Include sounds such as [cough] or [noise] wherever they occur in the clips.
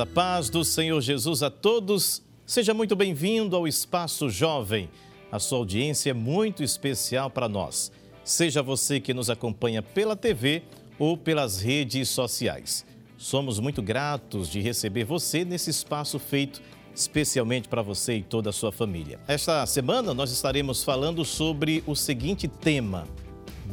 A paz do Senhor Jesus a todos. Seja muito bem-vindo ao Espaço Jovem. A sua audiência é muito especial para nós. Seja você que nos acompanha pela TV ou pelas redes sociais. Somos muito gratos de receber você nesse espaço feito especialmente para você e toda a sua família. Esta semana nós estaremos falando sobre o seguinte tema: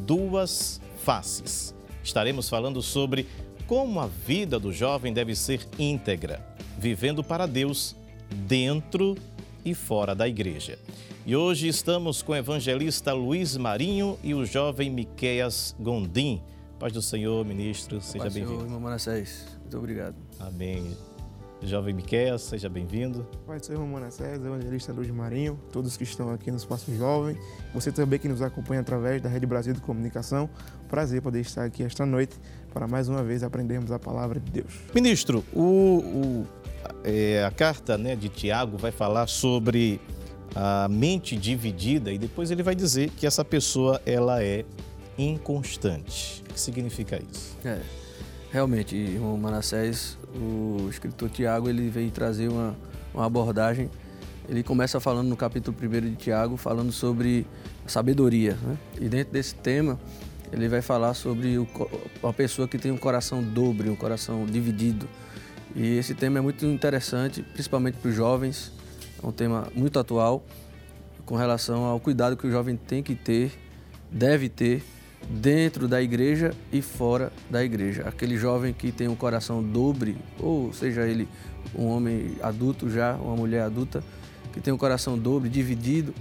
duas faces. Estaremos falando sobre como a vida do jovem deve ser íntegra, vivendo para Deus dentro e fora da igreja. E hoje estamos com o evangelista Luiz Marinho e o jovem Miqueias Gondim. Paz do Senhor, ministro, seja bem-vindo. irmão Manassés, muito obrigado. Amém. Jovem Miqueias, seja bem-vindo. Pai do Senhor, irmão Manassés, evangelista Luiz Marinho, todos que estão aqui no Espaço Jovem, você também que nos acompanha através da Rede Brasil de Comunicação. Prazer poder estar aqui esta noite para mais uma vez aprendermos a palavra de Deus. Ministro, o, o, é, a carta né, de Tiago vai falar sobre a mente dividida e depois ele vai dizer que essa pessoa ela é inconstante. O que significa isso? É, realmente, irmão Manassés, o escritor Tiago ele veio trazer uma, uma abordagem. Ele começa falando no capítulo 1 de Tiago, falando sobre sabedoria. Né? E dentro desse tema, ele vai falar sobre o, uma pessoa que tem um coração dobre, um coração dividido. E esse tema é muito interessante, principalmente para os jovens. É um tema muito atual com relação ao cuidado que o jovem tem que ter, deve ter dentro da igreja e fora da igreja. Aquele jovem que tem um coração dobre, ou seja ele um homem adulto já, uma mulher adulta, que tem um coração dobre, dividido,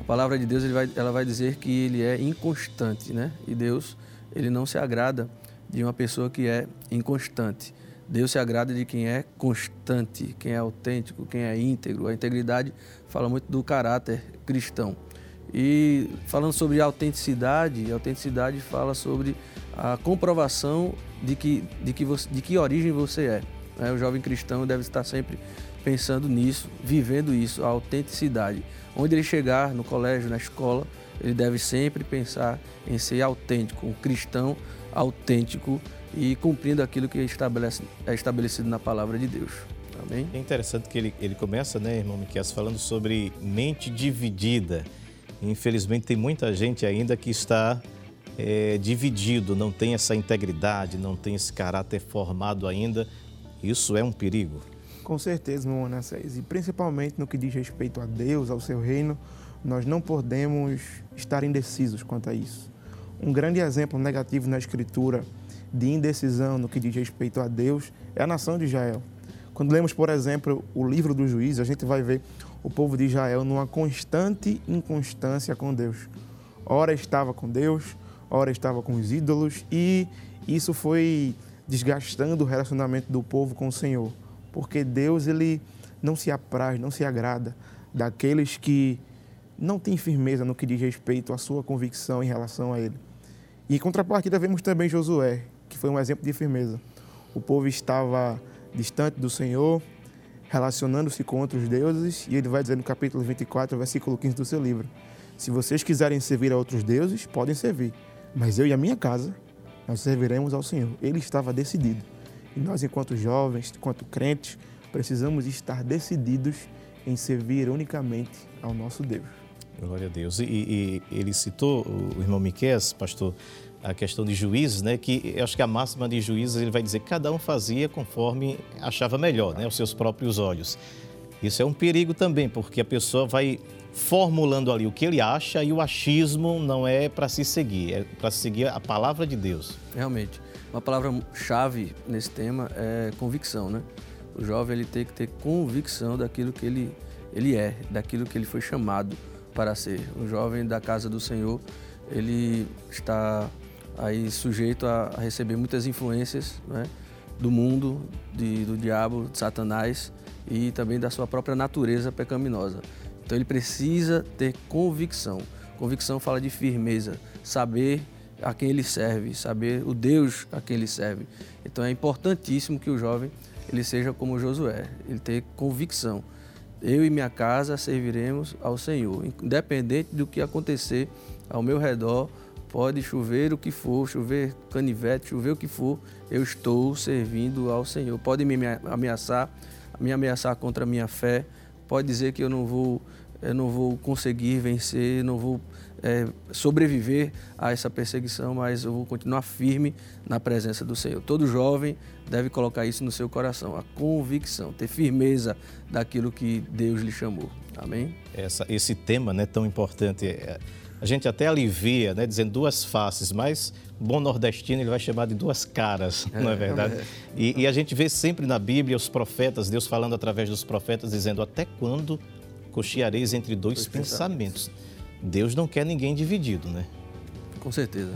a palavra de Deus vai, ela vai dizer que ele é inconstante, né? E Deus, ele não se agrada de uma pessoa que é inconstante. Deus se agrada de quem é constante, quem é autêntico, quem é íntegro. A integridade fala muito do caráter cristão. E falando sobre autenticidade, autenticidade fala sobre a comprovação de que, de que, você, de que origem você é. Né? O jovem cristão deve estar sempre pensando nisso, vivendo isso, a autenticidade. Onde ele chegar, no colégio, na escola, ele deve sempre pensar em ser autêntico, um cristão autêntico e cumprindo aquilo que estabelece, é estabelecido na palavra de Deus. Amém? É interessante que ele, ele começa, né, irmão Miquel, falando sobre mente dividida. Infelizmente, tem muita gente ainda que está é, dividido, não tem essa integridade, não tem esse caráter formado ainda. Isso é um perigo. Com certeza, meu Manassés. E principalmente no que diz respeito a Deus, ao seu reino, nós não podemos estar indecisos quanto a isso. Um grande exemplo negativo na Escritura de indecisão no que diz respeito a Deus é a nação de Israel. Quando lemos, por exemplo, o livro do juízo, a gente vai ver o povo de Israel numa constante inconstância com Deus. Ora estava com Deus, ora estava com os ídolos, e isso foi desgastando o relacionamento do povo com o Senhor porque Deus ele não se apraz, não se agrada daqueles que não têm firmeza no que diz respeito à sua convicção em relação a Ele. E em contrapartida vemos também Josué, que foi um exemplo de firmeza. O povo estava distante do Senhor, relacionando-se com outros deuses, e ele vai dizer no capítulo 24, versículo 15 do seu livro: Se vocês quiserem servir a outros deuses, podem servir, mas eu e a minha casa, nós serviremos ao Senhor. Ele estava decidido. E nós, enquanto jovens, enquanto crentes, precisamos estar decididos em servir unicamente ao nosso Deus. Glória a Deus. E, e ele citou, o irmão Miqués, pastor, a questão de juízes, né? Que eu acho que a máxima de juízes ele vai dizer que cada um fazia conforme achava melhor, né? Aos seus próprios olhos. Isso é um perigo também, porque a pessoa vai formulando ali o que ele acha e o achismo não é para se seguir, é para seguir a palavra de Deus. Realmente. Uma palavra-chave nesse tema é convicção, né? O jovem ele tem que ter convicção daquilo que ele, ele é, daquilo que ele foi chamado para ser. O jovem da casa do Senhor, ele está aí sujeito a, receber muitas influências né? do mundo, de, do diabo, de Satanás e também da sua própria natureza pecaminosa. Então ele precisa ter convicção. Convicção fala de firmeza, saber a quem ele serve, saber o Deus a quem ele serve. Então é importantíssimo que o jovem ele seja como Josué, ele ter convicção. Eu e minha casa serviremos ao Senhor, independente do que acontecer ao meu redor, Pode chover o que for, chover canivete, chover o que for, eu estou servindo ao Senhor. Pode me ameaçar, me ameaçar contra a minha fé, pode dizer que eu não vou, eu não vou conseguir vencer, não vou é, sobreviver a essa perseguição, mas eu vou continuar firme na presença do Senhor. Todo jovem deve colocar isso no seu coração, a convicção, ter firmeza daquilo que Deus lhe chamou. Amém? Essa, esse tema né, tão importante. É, a gente até alivia, né, dizendo duas faces, mas bom nordestino ele vai chamar de duas caras, é, não é verdade? É. E, e, a gente vê sempre na Bíblia os profetas, Deus falando através dos profetas, dizendo até quando cocheareis entre dois, dois pensamentos. pensamentos. Deus não quer ninguém dividido, né? Com certeza.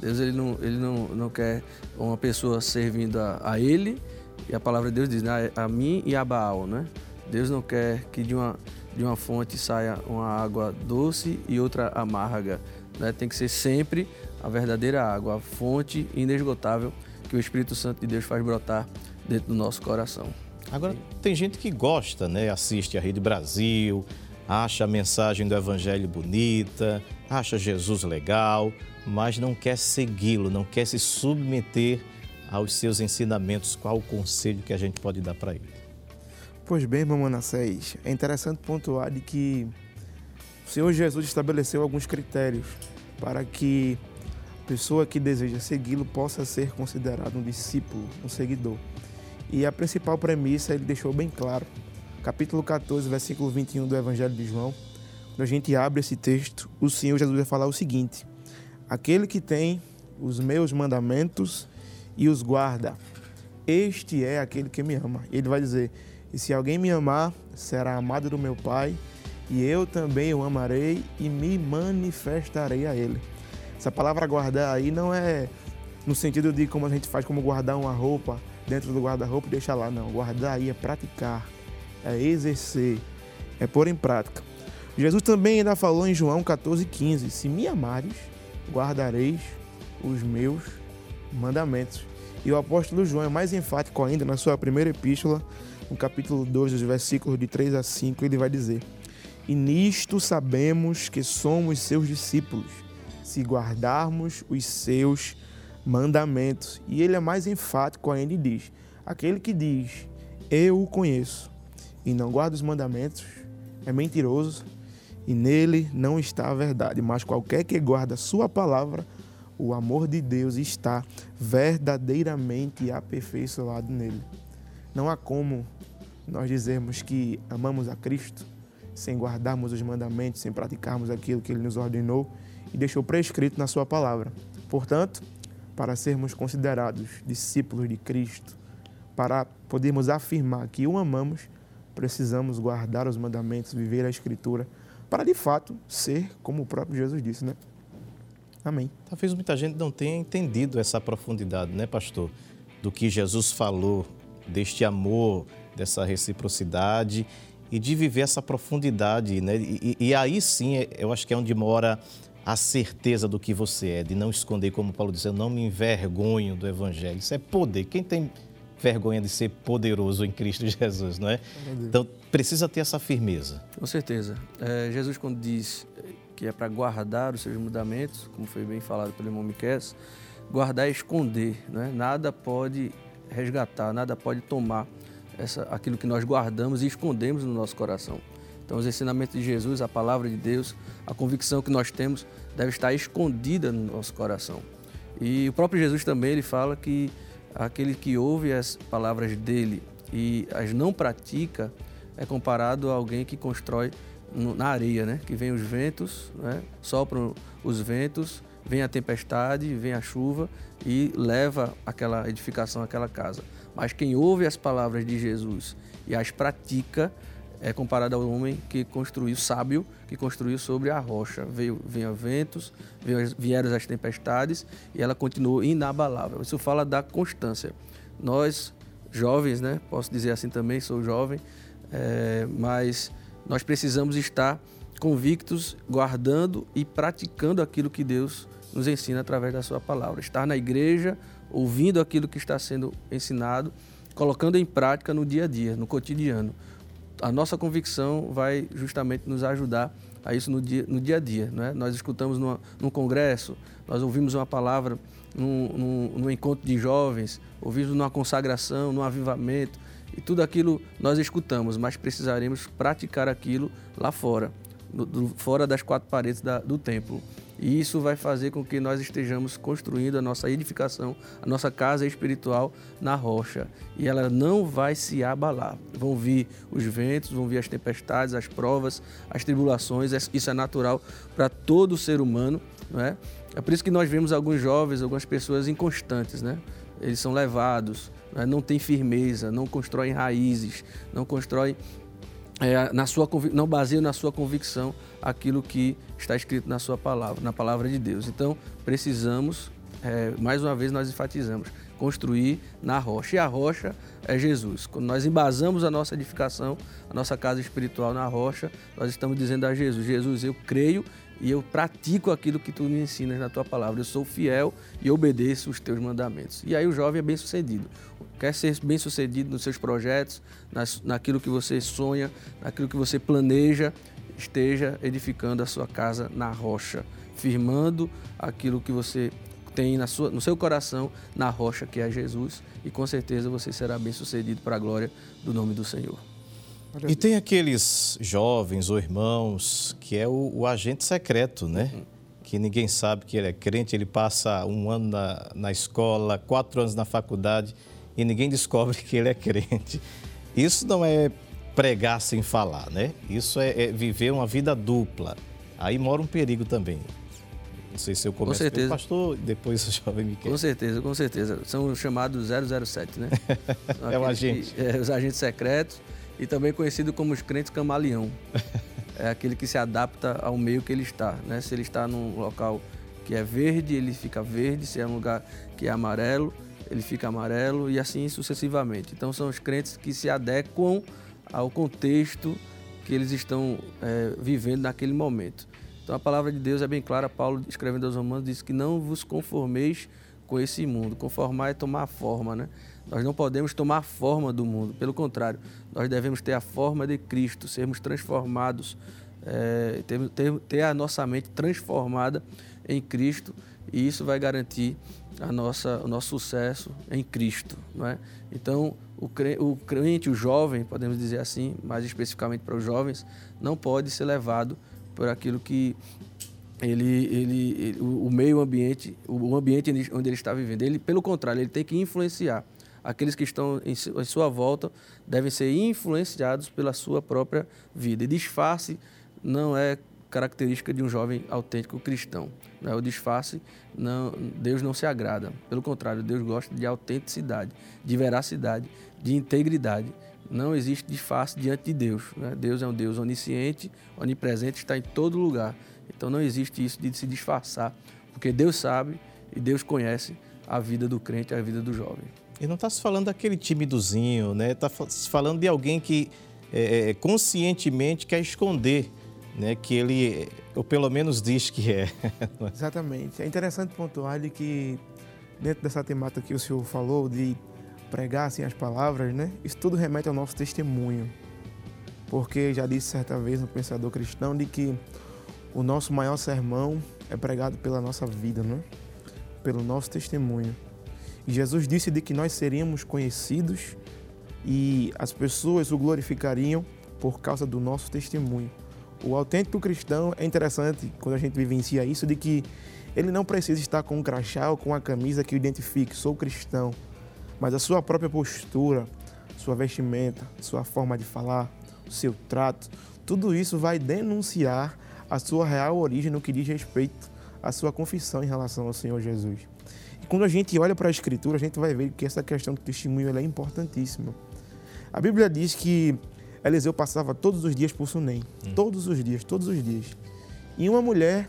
Deus ele não, ele não, não quer uma pessoa servindo a, a Ele, e a palavra de Deus diz, né, a mim e a Baal, né? Deus não quer que de uma, de uma fonte saia uma água doce e outra amarga. Né? Tem que ser sempre a verdadeira água, a fonte inesgotável que o Espírito Santo de Deus faz brotar dentro do nosso coração. Agora, tem gente que gosta, né? Assiste a Rede Brasil, acha a mensagem do Evangelho bonita, acha Jesus legal, mas não quer segui-lo, não quer se submeter aos seus ensinamentos. Qual o conselho que a gente pode dar para ele? Pois bem, irmão Manassés, é interessante pontuar de que o Senhor Jesus estabeleceu alguns critérios para que a pessoa que deseja segui-lo possa ser considerado um discípulo, um seguidor. E a principal premissa ele deixou bem claro capítulo 14, versículo 21 do Evangelho de João, quando a gente abre esse texto, o Senhor Jesus vai falar o seguinte: Aquele que tem os meus mandamentos e os guarda, este é aquele que me ama. Ele vai dizer: E se alguém me amar, será amado do meu Pai, e eu também o amarei e me manifestarei a ele. Essa palavra guardar aí não é no sentido de como a gente faz, como guardar uma roupa dentro do guarda-roupa e deixar lá, não. Guardar aí é praticar é exercer, é pôr em prática. Jesus também ainda falou em João 14,15: Se me amares, guardareis os meus mandamentos. E o apóstolo João é mais enfático ainda na sua primeira epístola, no capítulo 2, dos versículos de 3 a 5, ele vai dizer: E nisto sabemos que somos seus discípulos, se guardarmos os seus mandamentos. E ele é mais enfático ainda e diz: Aquele que diz, Eu o conheço, e não guarda os mandamentos é mentiroso e nele não está a verdade. Mas qualquer que guarda a sua palavra, o amor de Deus está verdadeiramente aperfeiçoado nele. Não há como nós dizermos que amamos a Cristo sem guardarmos os mandamentos, sem praticarmos aquilo que ele nos ordenou e deixou prescrito na sua palavra. Portanto, para sermos considerados discípulos de Cristo, para podermos afirmar que o amamos, precisamos guardar os mandamentos, viver a Escritura, para de fato ser como o próprio Jesus disse, né? Amém. Talvez muita gente não tenha entendido essa profundidade, né, pastor? Do que Jesus falou, deste amor, dessa reciprocidade e de viver essa profundidade, né? E, e, aí sim, eu acho que é onde mora a certeza do que você é, de não esconder, como Paulo disse, eu não me envergonho do Evangelho. Isso é poder. Quem tem vergonha de ser poderoso em Cristo [laughs] Jesus, não é? Então, precisa ter essa firmeza. Com certeza. É, Jesus, quando diz que é para guardar os seus mandamentos, como foi bem falado pelo irmão Miquel, guardar é esconder, não é? Nada pode resgatar, nada pode tomar essa, aquilo que nós guardamos e escondemos no nosso coração. Então, os ensinamentos de Jesus, a palavra de Deus, a convicção que nós temos deve estar escondida no nosso coração. E o próprio Jesus também ele fala que aquele que ouve as palavras dele e as não pratica é comparado a alguém que constrói na areia, né? Que vem os ventos, né? sopram os ventos, vem a tempestade, vem a chuva e leva aquela edificação, aquela casa. Mas quem ouve as palavras de Jesus e as pratica é comparado ao homem que construiu, sábio, que construiu sobre a rocha. Veio, veio ventos, veio, vieram as tempestades e ela continuou inabalável. Isso fala da constância. Nós, jovens, né, posso dizer assim também, sou jovem, é, mas nós precisamos estar convictos, guardando e praticando aquilo que Deus nos ensina através da sua palavra. Estar na igreja, ouvindo aquilo que está sendo ensinado, colocando em prática no dia a dia, no cotidiano a nossa convicção vai justamente nos ajudar a isso no dia, no dia a dia. Né? Nós escutamos numa, num congresso, nós ouvimos uma palavra num, num, num encontro de jovens, ouvimos numa consagração, num avivamento, e tudo aquilo nós escutamos, mas precisaremos praticar aquilo lá fora, do, do, fora das quatro paredes da, do templo. E isso vai fazer com que nós estejamos construindo a nossa edificação, a nossa casa espiritual na rocha. E ela não vai se abalar. Vão vir os ventos, vão vir as tempestades, as provas, as tribulações. Isso é natural para todo ser humano. Não é? é por isso que nós vemos alguns jovens, algumas pessoas inconstantes. Né? Eles são levados, não, é? não têm firmeza, não constroem raízes, não constroem é, na sua, não baseia na sua convicção aquilo que está escrito na sua palavra, na palavra de Deus. Então, precisamos, é, mais uma vez nós enfatizamos, construir na rocha. E a rocha é Jesus. Quando nós embasamos a nossa edificação, a nossa casa espiritual na rocha, nós estamos dizendo a Jesus: Jesus, eu creio e eu pratico aquilo que tu me ensinas na tua palavra. Eu sou fiel e obedeço os teus mandamentos. E aí o jovem é bem sucedido. Quer ser bem sucedido nos seus projetos, nas, naquilo que você sonha, naquilo que você planeja, esteja edificando a sua casa na rocha, firmando aquilo que você tem na sua, no seu coração na rocha que é Jesus e com certeza você será bem sucedido para a glória do nome do Senhor. E tem aqueles jovens ou irmãos que é o, o agente secreto, né? Uhum. Que ninguém sabe que ele é crente, ele passa um ano na, na escola, quatro anos na faculdade e ninguém descobre que ele é crente. Isso não é pregar sem falar, né? Isso é, é viver uma vida dupla. Aí mora um perigo também. Não sei se eu começo com certeza. pastor, depois o jovem me quer. Com certeza, com certeza. São os chamados 007, né? [laughs] é o agente. Que, é, os agentes secretos e também conhecido como os crentes camaleão. [laughs] é aquele que se adapta ao meio que ele está, né? Se ele está num local que é verde, ele fica verde, se é um lugar que é amarelo, ele fica amarelo e assim sucessivamente. Então são os crentes que se adequam ao contexto que eles estão é, vivendo naquele momento. Então a palavra de Deus é bem clara, Paulo escrevendo aos Romanos diz que não vos conformeis com esse mundo. Conformar é tomar forma, né? Nós não podemos tomar forma do mundo, pelo contrário, nós devemos ter a forma de Cristo, sermos transformados, é, ter, ter, ter a nossa mente transformada em Cristo e isso vai garantir a nossa, o nosso sucesso em Cristo. Não é? Então, o crente, o jovem, podemos dizer assim, mais especificamente para os jovens, não pode ser levado por aquilo que ele, ele, ele o meio ambiente, o ambiente onde ele está vivendo. Ele, pelo contrário, ele tem que influenciar. Aqueles que estão em sua volta devem ser influenciados pela sua própria vida. E disfarce não é característica de um jovem autêntico cristão. Né? O disfarce, não, Deus não se agrada. Pelo contrário, Deus gosta de autenticidade, de veracidade, de integridade. Não existe disfarce diante de Deus. Né? Deus é um Deus onisciente, onipresente, está em todo lugar. Então não existe isso de se disfarçar, porque Deus sabe e Deus conhece a vida do crente, a vida do jovem. E não está se falando daquele timidozinho, né? Está se falando de alguém que é, é, conscientemente quer esconder né, que ele, ou pelo menos diz que é. [laughs] Exatamente. É interessante pontuar de que dentro dessa temática que o senhor falou de pregar assim as palavras, né? Isso tudo remete ao nosso testemunho. Porque já disse certa vez um pensador cristão de que o nosso maior sermão é pregado pela nossa vida, né? Pelo nosso testemunho. Jesus disse de que nós seríamos conhecidos e as pessoas o glorificariam por causa do nosso testemunho. O autêntico cristão é interessante quando a gente vivencia isso de que ele não precisa estar com um crachá ou com uma camisa que o identifique, sou cristão, mas a sua própria postura, sua vestimenta, sua forma de falar, o seu trato, tudo isso vai denunciar a sua real origem no que diz respeito à sua confissão em relação ao Senhor Jesus. Quando a gente olha para a Escritura, a gente vai ver que essa questão do testemunho é importantíssima. A Bíblia diz que Eliseu passava todos os dias por Sunem. Hum. Todos os dias, todos os dias. E uma mulher,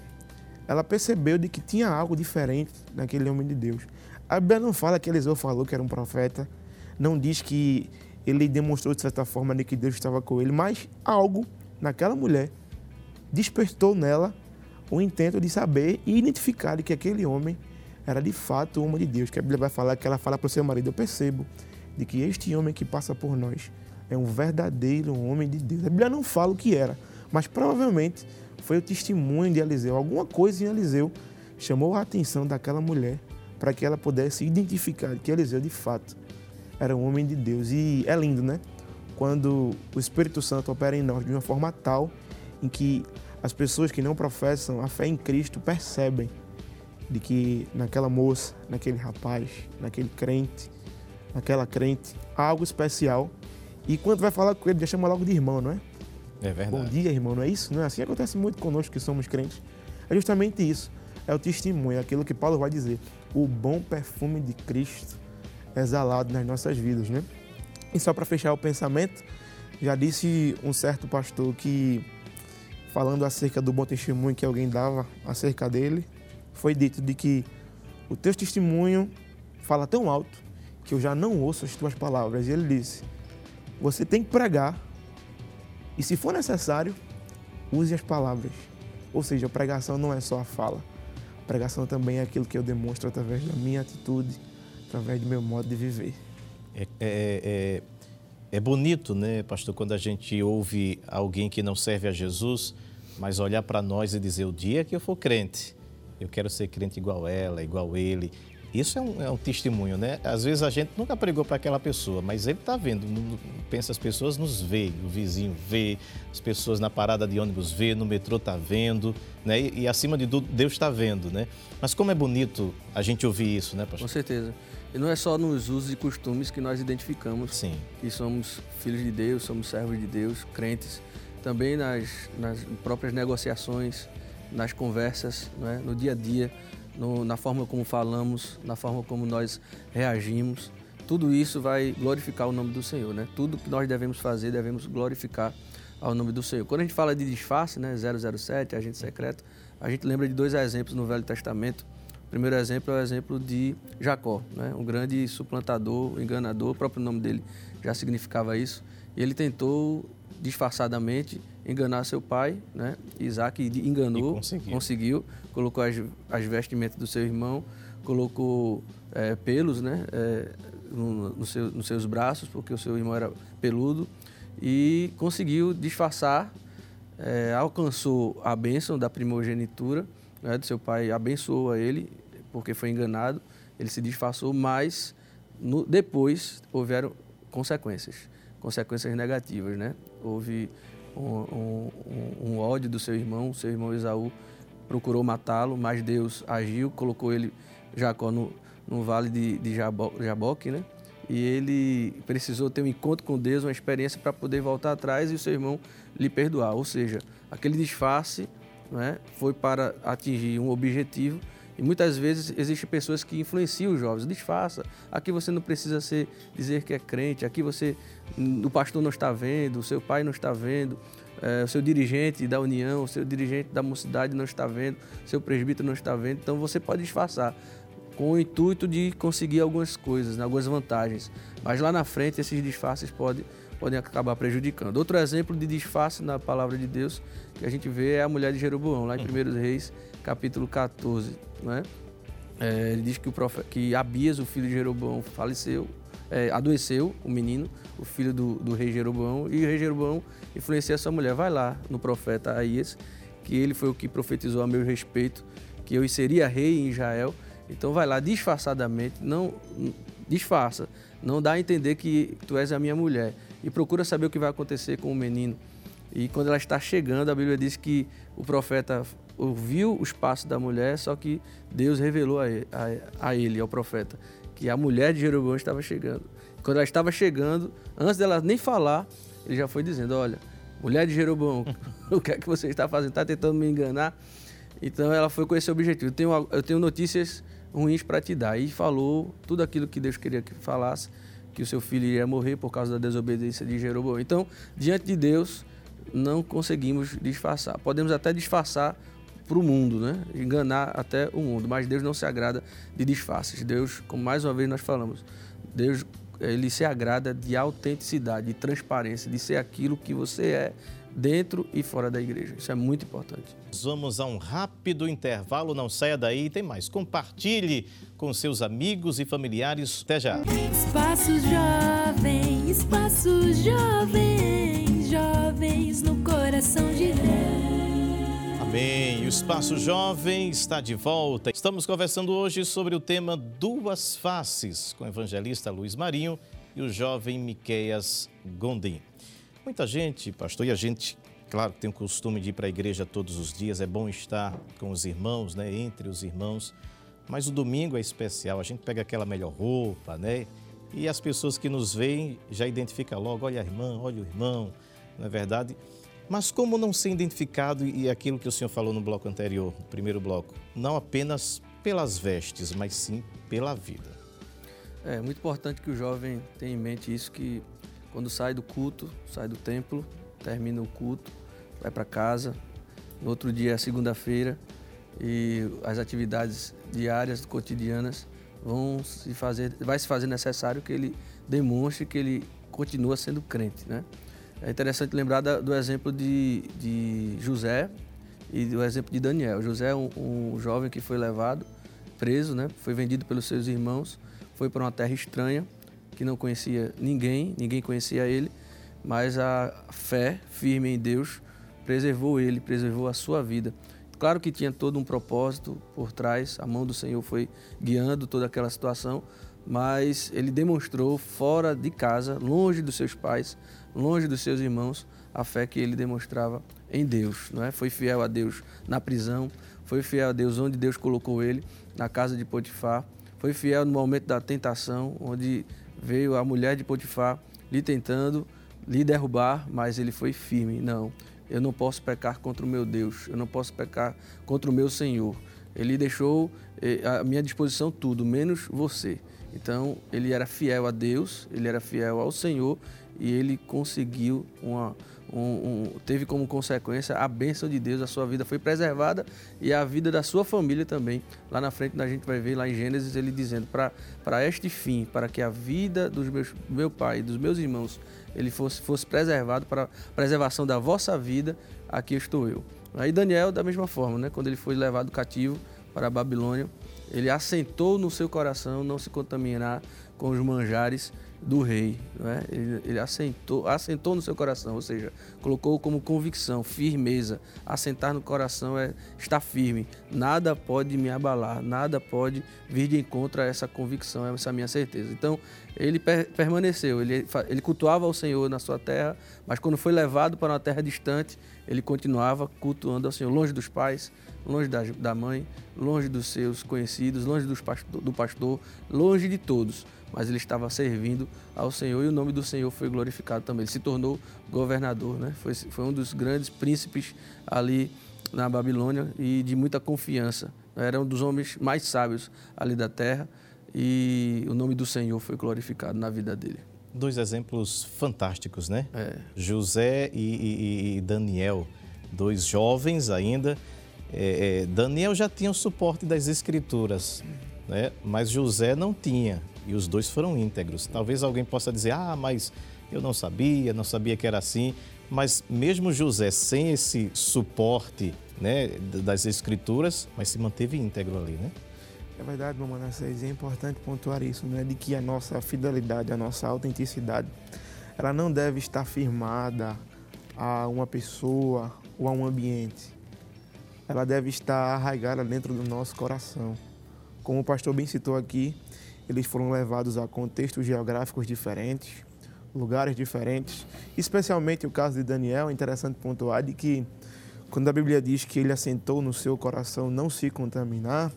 ela percebeu de que tinha algo diferente naquele homem de Deus. A Bíblia não fala que Eliseu falou que era um profeta, não diz que ele demonstrou de certa forma de que Deus estava com ele, mas algo naquela mulher despertou nela o intento de saber e identificar de que aquele homem era de fato homem de Deus. Que a Bíblia vai falar que ela fala para o seu marido: Eu percebo de que este homem que passa por nós é um verdadeiro homem de Deus. A Bíblia não fala o que era, Mas provavelmente foi o testemunho de Eliseu, alguma coisa em Eliseu chamou a atenção daquela mulher para que ela pudesse identificar que Eliseu de fato era um homem de Deus. E é lindo, né? Quando o Espírito Santo opera em nós de uma forma tal em que as pessoas que não professam a fé em Cristo percebem de que naquela moça, naquele rapaz, naquele crente, naquela crente, há algo especial. E quando vai falar com ele, já chama logo de irmão, não é? É verdade. Bom dia, irmão, não é isso? Não é assim? Acontece muito conosco que somos crentes. É justamente isso. É o testemunho, é aquilo que Paulo vai dizer. O bom perfume de Cristo exalado nas nossas vidas, né? E só para fechar o pensamento, já disse um certo pastor que, falando acerca do bom testemunho que alguém dava acerca dele, foi dito de que o teu testemunho fala tão alto que eu já não ouço as tuas palavras. E ele disse: Você tem que pregar e, se for necessário, use as palavras. Ou seja, a pregação não é só a fala. A pregação também é aquilo que eu demonstro através da minha atitude, através do meu modo de viver. É, é, é, é bonito, né, pastor, quando a gente ouve alguém que não serve a Jesus, mas olhar para nós e dizer: o dia que eu for crente, eu quero ser crente igual ela, igual ele. Isso é um, é um testemunho, né? Às vezes a gente nunca pregou para aquela pessoa, mas ele está vendo. Pensa, as pessoas nos vê, o vizinho vê, as pessoas na parada de ônibus vê, no metrô está vendo, né? E, e, acima de tudo, Deus está vendo, né? Mas como é bonito a gente ouvir isso, né, pastor? Com certeza. E não é só nos usos e costumes que nós identificamos Sim. que somos filhos de Deus, somos servos de Deus, crentes. Também nas, nas próprias negociações, nas conversas, né? no dia a dia no, na forma como falamos, na forma como nós reagimos. Tudo isso vai glorificar o nome do Senhor, né? Tudo que nós devemos fazer, devemos glorificar ao nome do Senhor. Quando a gente fala de disfarce, né, 007, agente secreto, a gente lembra de dois exemplos no Velho Testamento. O primeiro exemplo é o exemplo de Jacó, né? um grande suplantador, enganador, o próprio nome dele já significava isso. E ele tentou disfarçadamente enganar seu pai, né? Isaac enganou, conseguiu. conseguiu. colocou as, as, vestimentas do seu irmão, colocou é, pelos, né? É, no, no seu, nos seus braços, porque o seu irmão era peludo, e conseguiu disfarçar, é, alcançou a bênção da primogenitura, né? do seu pai abençoou a ele, porque foi enganado, ele se disfarçou, mas no, depois houveram consequências, consequências negativas, né? Houve um, ódio do seu irmão, seu irmão Esaú procurou matá-lo, mas Deus agiu, colocou ele, Jacó, no, no vale de, de Jabo, Jaboque, né? E ele precisou ter um encontro com Deus, uma experiência para poder voltar atrás e o seu irmão lhe perdoar. Ou seja, aquele disfarce né, foi para atingir um objetivo e muitas vezes existem pessoas que influenciam os jovens. Disfarça. Aqui você não precisa ser, dizer que é crente. Aqui você, o pastor não está vendo, o seu pai não está vendo, é, o seu dirigente da união, o seu dirigente da mocidade não está vendo, o seu presbítero não está vendo. Então você pode disfarçar com o intuito de conseguir algumas coisas, né, algumas vantagens. Mas lá na frente esses disfarces podem podem acabar prejudicando. Outro exemplo de disfarce na palavra de Deus que a gente vê é a mulher de Jeroboão, lá em 1 Reis, capítulo 14 né? É, ele diz que, o profe... que Abias, o filho de Jeroboão, faleceu, é, adoeceu, o menino, o filho do, do rei Jeroboão, e o rei Jeroboão influencia essa mulher. Vai lá no profeta Aías, que ele foi o que profetizou a meu respeito, que eu seria rei em Israel. Então vai lá disfarçadamente, não disfarça, não dá a entender que tu és a minha mulher. E procura saber o que vai acontecer com o menino. E quando ela está chegando, a Bíblia diz que o profeta ouviu os passos da mulher, só que Deus revelou a ele, a, a ele, ao profeta, que a mulher de Jeroboão estava chegando. Quando ela estava chegando, antes dela nem falar, ele já foi dizendo: Olha, mulher de Jeroboão, [laughs] o que é que você está fazendo? Está tentando me enganar? Então ela foi com esse objetivo. Eu tenho, eu tenho notícias ruins para te dar. E falou tudo aquilo que Deus queria que falasse, que o seu filho iria morrer por causa da desobediência de Jeroboão. Então, diante de Deus, não conseguimos disfarçar. Podemos até disfarçar para o mundo, né? Enganar até o mundo. Mas Deus não se agrada de disfarces. Deus, como mais uma vez nós falamos, Deus ele se agrada de autenticidade, de transparência, de ser aquilo que você é dentro e fora da igreja. Isso é muito importante. Vamos a um rápido intervalo, não saia daí, tem mais. Compartilhe com seus amigos e familiares. Até já. Espaços jovens, espaços jovens, jovens no coração coração de Deus. Amém. O Espaço Jovem está de volta. Estamos conversando hoje sobre o tema Duas Faces com o evangelista Luiz Marinho e o jovem Miqueias Gondim. Muita gente, pastor, e a gente, claro, tem o costume de ir para a igreja todos os dias, é bom estar com os irmãos, né, entre os irmãos, mas o domingo é especial, a gente pega aquela melhor roupa, né, e as pessoas que nos veem já identificam logo, olha a irmã, olha o irmão, não é verdade? Mas como não ser identificado e aquilo que o senhor falou no bloco anterior, no primeiro bloco, não apenas pelas vestes, mas sim pela vida. É muito importante que o jovem tenha em mente isso que quando sai do culto, sai do templo, termina o culto, vai para casa. No outro dia é segunda-feira e as atividades diárias, cotidianas, vão se fazer, vai se fazer necessário que ele demonstre que ele continua sendo crente, né? É interessante lembrar do exemplo de, de, José e do exemplo de Daniel. José é um, um jovem que foi levado, preso, né? Foi vendido pelos seus irmãos, foi para uma terra estranha que não conhecia ninguém, ninguém conhecia ele, mas a fé firme em Deus preservou ele, preservou a sua vida. Claro que tinha todo um propósito por trás, a mão do Senhor foi guiando toda aquela situação, mas ele demonstrou fora de casa, longe dos seus pais, longe dos seus irmãos, a fé que ele demonstrava em Deus, não é? Foi fiel a Deus na prisão, foi fiel a Deus onde Deus colocou ele, na casa de Potifar, foi fiel no momento da tentação, onde veio a mulher de Potifar lhe tentando lhe derrubar, mas ele foi firme. Não, eu não posso pecar contra o meu Deus, eu não posso pecar contra o meu Senhor. Ele deixou eh, à minha disposição tudo, menos você. Então, ele era fiel a Deus, ele era fiel ao Senhor e ele conseguiu uma, um, um, teve como consequência a bênção de Deus, a sua vida foi preservada e a vida da sua família também. Lá na frente a gente vai ver lá em Gênesis ele dizendo para este fim, para que a vida meus meu pai, dos meus irmãos, ele fosse fosse preservado para preservação da vossa vida, aqui estou eu. Aí Daniel da mesma forma, né, quando ele foi levado cativo para a Babilônia, ele assentou no seu coração não se contaminar com os manjares do rei. Né? Ele, ele assentou, assentou no seu coração, ou seja, colocou como convicção, firmeza. Assentar no coração é estar firme. Nada pode me abalar, nada pode vir de encontro a essa convicção, essa minha certeza. Então, ele per permaneceu, ele, ele cultuava o Senhor na sua terra, mas quando foi levado para uma terra distante, ele continuava cultuando ao Senhor, longe dos pais, longe da, da mãe, longe dos seus conhecidos, longe dos pastor, do pastor, longe de todos mas ele estava servindo ao Senhor e o nome do Senhor foi glorificado também. Ele se tornou governador, né? foi, foi um dos grandes príncipes ali na Babilônia e de muita confiança. Era um dos homens mais sábios ali da terra e o nome do Senhor foi glorificado na vida dele. Dois exemplos fantásticos, né? É. José e, e, e, Daniel, dois jovens ainda. É, é, Daniel já tinha o suporte das escrituras, né? mas José não tinha e os dois foram íntegros. Talvez alguém possa dizer, ah, mas eu não sabia, não sabia que era assim. Mas mesmo José, sem esse suporte né, das escrituras, mas se manteve íntegro ali, né? É verdade, meu Manassés, é importante pontuar isso, né? De que a nossa fidelidade, a nossa autenticidade, ela não deve estar firmada a uma pessoa ou a um ambiente. Ela deve estar arraigada dentro do nosso coração. Como o pastor bem citou aqui, eles foram levados a contextos geográficos diferentes, lugares diferentes. Especialmente o caso de Daniel, é interessante pontuar de que quando a Bíblia diz que ele assentou no seu coração não se contaminar,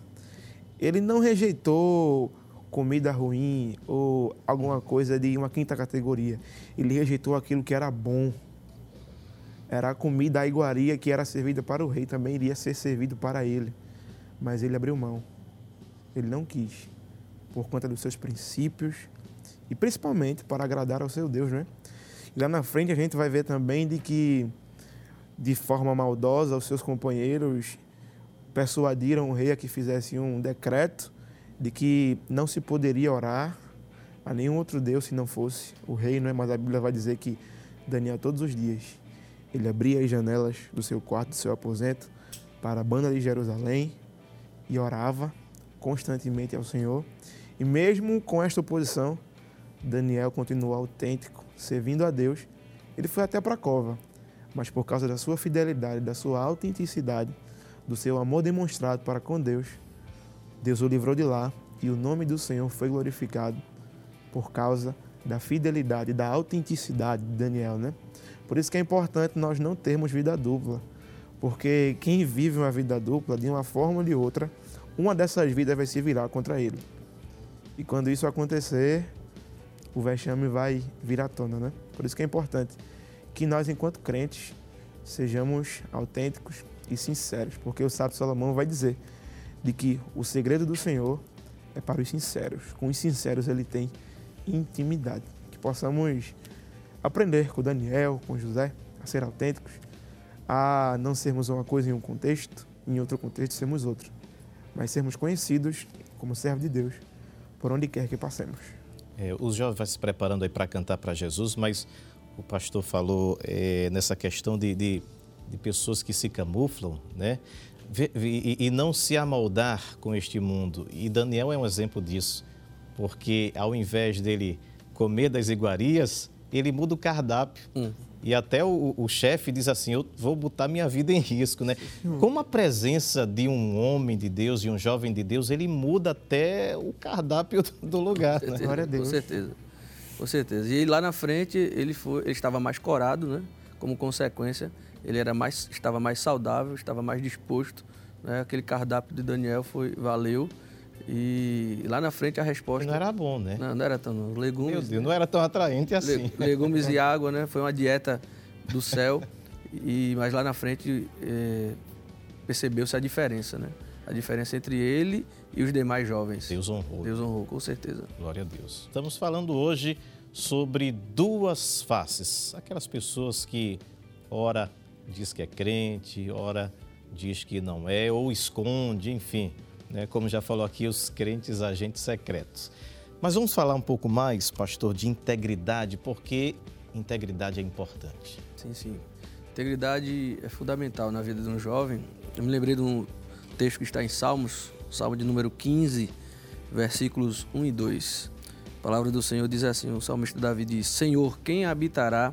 ele não rejeitou comida ruim ou alguma coisa de uma quinta categoria. Ele rejeitou aquilo que era bom. Era a comida, a iguaria que era servida para o rei, também iria ser servido para ele. Mas ele abriu mão. Ele não quis por conta dos seus princípios e principalmente para agradar ao seu Deus, né? E lá na frente a gente vai ver também de que de forma maldosa os seus companheiros persuadiram o rei a que fizesse um decreto de que não se poderia orar a nenhum outro Deus se não fosse o rei, não é? Mas a Bíblia vai dizer que Daniel todos os dias ele abria as janelas do seu quarto, do seu aposento para a banda de Jerusalém e orava constantemente ao Senhor e mesmo com esta oposição, Daniel continuou autêntico, servindo a Deus. Ele foi até para a cova, mas por causa da sua fidelidade, da sua autenticidade, do seu amor demonstrado para com Deus, Deus o livrou de lá e o nome do Senhor foi glorificado por causa da fidelidade, da autenticidade de Daniel, né? Por isso que é importante nós não termos vida dupla, porque quem vive uma vida dupla, de uma forma ou de outra, uma dessas vidas vai se virar contra ele. E quando isso acontecer, o vexame vai vir à tona, né? Por isso que é importante que nós, enquanto crentes, sejamos autênticos e sinceros, porque o sábio Salomão vai dizer de que o segredo do Senhor é para os sinceros. Com os sinceros ele tem intimidade. Que possamos aprender com Daniel, com José, a ser autênticos, a não sermos uma coisa em um contexto, em outro contexto sermos outro, mas sermos conhecidos como servo de Deus por onde quer que passemos. É, os jovens vão se preparando aí para cantar para Jesus, mas o pastor falou é, nessa questão de, de, de, pessoas que se camuflam, né? E, e não se amoldar com este mundo. E Daniel é um exemplo disso, porque ao invés dele comer das iguarias, ele muda o cardápio. Hum. E até o, o chefe diz assim: Eu vou botar minha vida em risco, né? Como a presença de um homem de Deus e um jovem de Deus, ele muda até o cardápio [laughs] do lugar, né? Glória a Deus. Com certeza. Com certeza. E lá na frente ele foi, ele estava mais corado, né? Como consequência, ele era mais, estava mais saudável, estava mais disposto. Né? Aquele cardápio de Daniel foi valeu. E lá na frente a resposta. Não era bom, né? Não, não era tão. Legumes. Meu Deus, não era tão atraente assim. Legumes e [laughs] água, né? Foi uma dieta do céu. e Mas lá na frente é, percebeu-se a diferença, né? A diferença entre ele e os demais jovens. Deus honrou. Deus honrou, com certeza. Glória a Deus. Estamos falando hoje sobre duas faces. Aquelas pessoas que, ora, diz que é crente, ora, diz que não é, ou esconde, enfim né? como já falou aqui, os crentes agentes secretos. Mas vamos falar um pouco mais, pastor, de integridade, porque integridade é importante. Sim, sim. Integridade é fundamental na vida de um jovem. Eu me lembrei de um texto que está em Salmos, Salmo de número 15, versículos 1 e 2. A palavra do Senhor diz assim: o salmista Davi diz: Senhor, quem habitará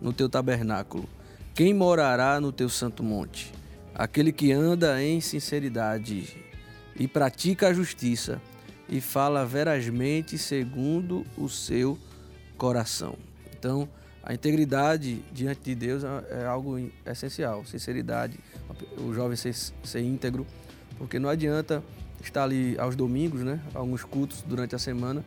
no teu tabernáculo? Quem morará no teu santo monte? Aquele que anda em sinceridade e pratica a justiça e fala verazmente segundo o seu coração. Então, a integridade diante de Deus é, é algo essencial, sinceridade, o jovem ser, ser íntegro, porque não adianta estar ali aos domingos, né, alguns cultos durante a semana,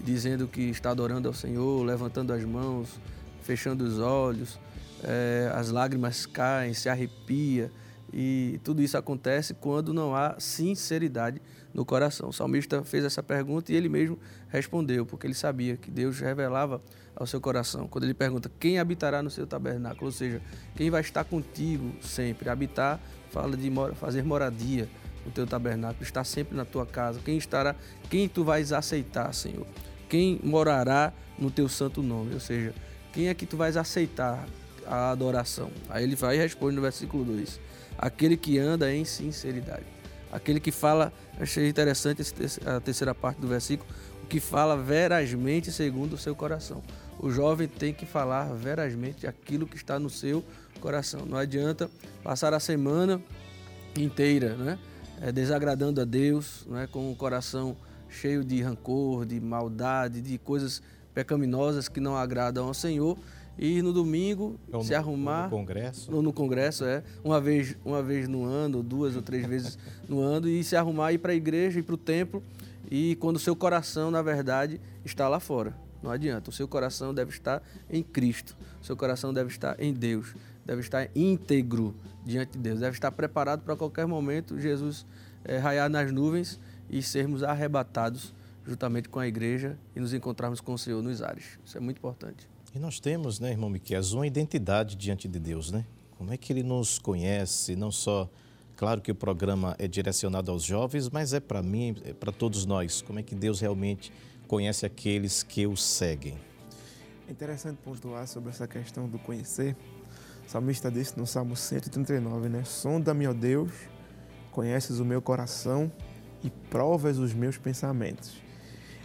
dizendo que está adorando ao Senhor, levantando as mãos, fechando os olhos, é, as lágrimas caem, se arrepia, e tudo isso acontece quando não há sinceridade no coração. O salmista fez essa pergunta e ele mesmo respondeu, porque ele sabia que Deus revelava ao seu coração. Quando ele pergunta quem habitará no seu tabernáculo, ou seja, quem vai estar contigo sempre. Habitar fala de fazer moradia no teu tabernáculo, estar sempre na tua casa. Quem estará, quem tu vais aceitar, Senhor? Quem morará no teu santo nome? Ou seja, quem é que tu vais aceitar a adoração? Aí ele vai e responde no versículo 2 aquele que anda em sinceridade. Aquele que fala, achei interessante a terceira parte do versículo, o que fala verazmente segundo o seu coração. O jovem tem que falar verazmente aquilo que está no seu coração. Não adianta passar a semana inteira, né? É, desagradando a Deus, né? com o coração cheio de rancor, de maldade, de coisas pecaminosas que não agradam ao Senhor e no domingo ou se arrumar no congresso? Ou no congresso é. Uma vez uma vez no ano duas ou três vezes no ano e se arrumar ir para a igreja ir para o templo e quando o seu coração na verdade está lá fora. Não adianta o seu coração deve estar em Cristo o seu coração deve estar em Deus deve estar íntegro diante de Deus deve estar preparado para qualquer momento Jesus é, raiar nas nuvens e sermos arrebatados juntamente com a igreja e nos encontrarmos com o Senhor nos ares. Isso é muito importante nós temos, né, irmão Miquel, uma identidade diante de Deus, né? Como é que ele nos conhece, não só, claro que o programa é direcionado aos jovens, mas é para mim, é para todos nós. Como é que Deus realmente conhece aqueles que o seguem? É interessante pontuar sobre essa questão do conhecer. O salmista disse no Salmo 139, né? Sonda-me, ó Deus, conheces o meu coração e provas os meus pensamentos.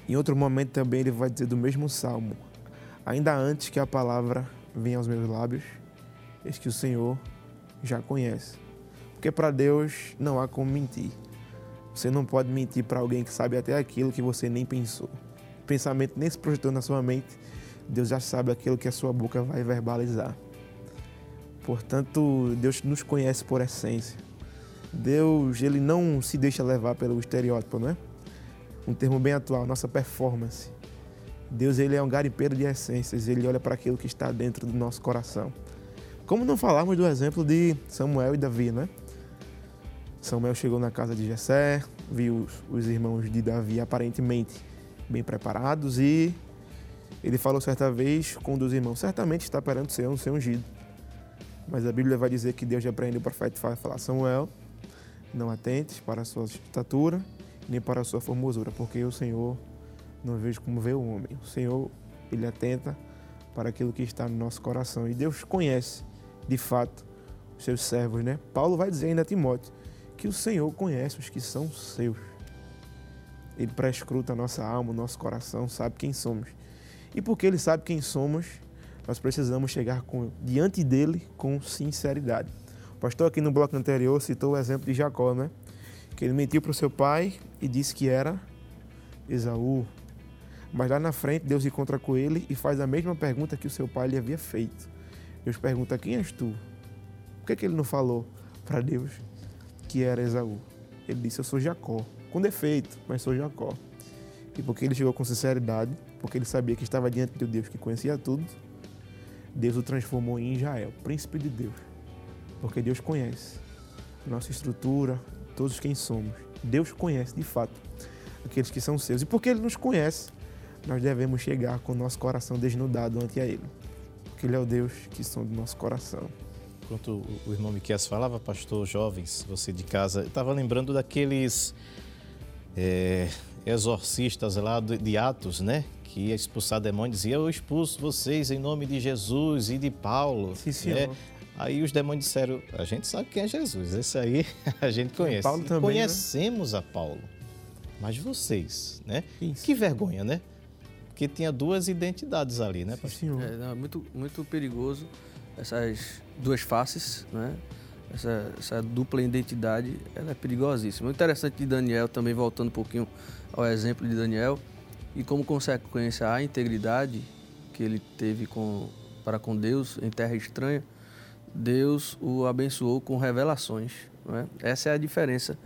Em outro momento também ele vai dizer do mesmo salmo: Ainda antes que a palavra venha aos meus lábios, eis que o Senhor já conhece. Porque para Deus não há como mentir. Você não pode mentir para alguém que sabe até aquilo que você nem pensou. O pensamento nem se projetou na sua mente, Deus já sabe aquilo que a sua boca vai verbalizar. Portanto, Deus nos conhece por essência. Deus, ele não se deixa levar pelo estereótipo, não é? Um termo bem atual, nossa performance. Deus, ele é um garimpeiro de essências, ele olha para aquilo que está dentro do nosso coração. Como não falarmos do exemplo de Samuel e Davi, né? Samuel chegou na casa de Jessé, viu os, os irmãos de Davi aparentemente bem preparados e ele falou certa vez com um dos irmãos, certamente está perante o Senhor um ser ungido. Mas a Bíblia vai dizer que Deus repreende o profeta e falar, Samuel, não atentes para a sua estatura, nem para a sua formosura, porque o Senhor não vejo como vê o homem. O Senhor, ele atenta para aquilo que está no nosso coração. E Deus conhece, de fato, os seus servos, né? Paulo vai dizer ainda a Timóteo que o Senhor conhece os que são seus. Ele prescruta a nossa alma, o nosso coração, sabe quem somos. E porque ele sabe quem somos, nós precisamos chegar com, diante dele com sinceridade. O pastor aqui no bloco anterior citou o exemplo de Jacó, né? Que ele mentiu para o seu pai e disse que era Esaú. Mas lá na frente, Deus encontra com ele e faz a mesma pergunta que o seu pai lhe havia feito. Deus pergunta: Quem és tu? Por que, que ele não falou para Deus que era Esaú? Ele disse: Eu sou Jacó, com defeito, mas sou Jacó. E porque ele chegou com sinceridade, porque ele sabia que estava diante de Deus que conhecia tudo, Deus o transformou em Israel, príncipe de Deus. Porque Deus conhece nossa estrutura, todos quem somos. Deus conhece de fato aqueles que são seus. E porque Ele nos conhece, nós devemos chegar com o nosso coração desnudado ante a Ele. Porque Ele é o Deus que sonda do nosso coração. Enquanto o irmão Miquel falava, pastor jovens, você de casa, eu estava lembrando daqueles é, exorcistas lá de Atos, né? Que ia expulsar demônios, dizia, eu expulso vocês em nome de Jesus e de Paulo. Sim, senhor. Né? Aí os demônios disseram, a gente sabe quem é Jesus, esse aí [laughs] a gente conhece. Paulo também, Conhecemos né? a Paulo, mas vocês, né? Isso. Que vergonha, né? Porque tinha duas identidades ali, né? Senhor. É, não, é muito, muito perigoso essas duas faces, né? Essa, essa, dupla identidade, ela é perigosíssima. O interessante de Daniel, também voltando um pouquinho ao exemplo de Daniel, e como consequência a integridade que ele teve com, para com Deus em terra estranha, Deus o abençoou com revelações. É? Essa é a diferença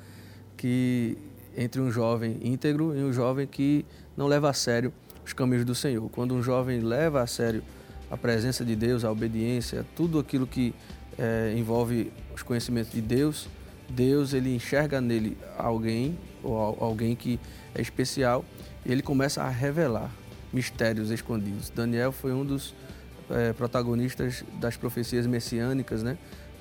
que entre um jovem íntegro e um jovem que não leva a sério os caminhos do Senhor. Quando um jovem leva a sério a presença de Deus, a obediência, tudo aquilo que é, envolve os conhecimentos de Deus, Deus ele enxerga nele alguém ou alguém que é especial e ele começa a revelar mistérios escondidos. Daniel foi um dos é, protagonistas das profecias messiânicas, né?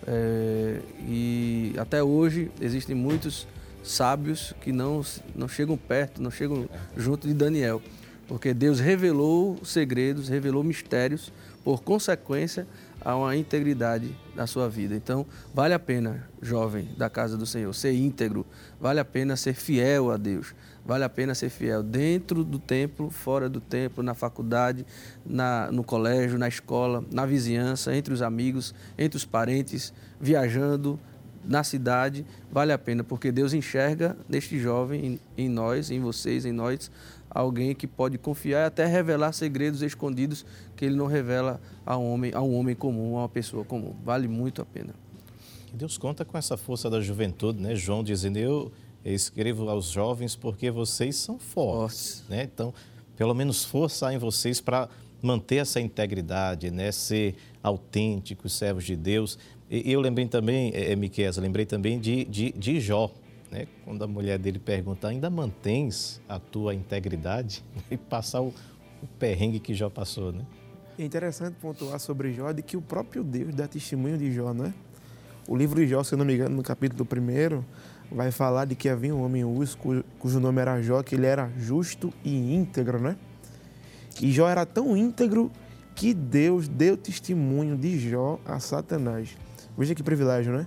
É, e até hoje existem muitos sábios que não, não chegam perto, não chegam junto de Daniel, porque Deus revelou segredos, revelou mistérios, por consequência a uma integridade na sua vida. Então, vale a pena, jovem da casa do Senhor, ser íntegro, vale a pena ser fiel a Deus, vale a pena ser fiel dentro do templo, fora do templo, na faculdade, na, no colégio, na escola, na vizinhança, entre os amigos, entre os parentes, viajando na cidade, vale a pena, porque Deus enxerga neste jovem, em, em nós, em vocês, em nós, alguém que pode confiar e até revelar segredos escondidos que ele não revela a um homem, a um homem comum, a uma pessoa comum. Vale muito a pena. Deus conta com essa força da juventude, né? João dizendo, eu escrevo aos jovens porque vocês são fortes, né? Então, pelo menos força há em vocês para manter essa integridade, né? Ser autênticos, servos de Deus. E eu lembrei também, é, Miquel, lembrei também de, de, de Jó, né? Quando a mulher dele pergunta, ainda mantens a tua integridade? [laughs] E passar o, o perrengue que Jó passou, né? É interessante pontuar sobre Jó de que o próprio Deus dá testemunho de Jó, né? O livro de Jó, se não me engano, no capítulo 1, vai falar de que havia um homem Uz, cujo nome era Jó, que ele era justo e íntegro, né? E Jó era tão íntegro que Deus deu testemunho de Jó a Satanás. Veja que privilégio, né?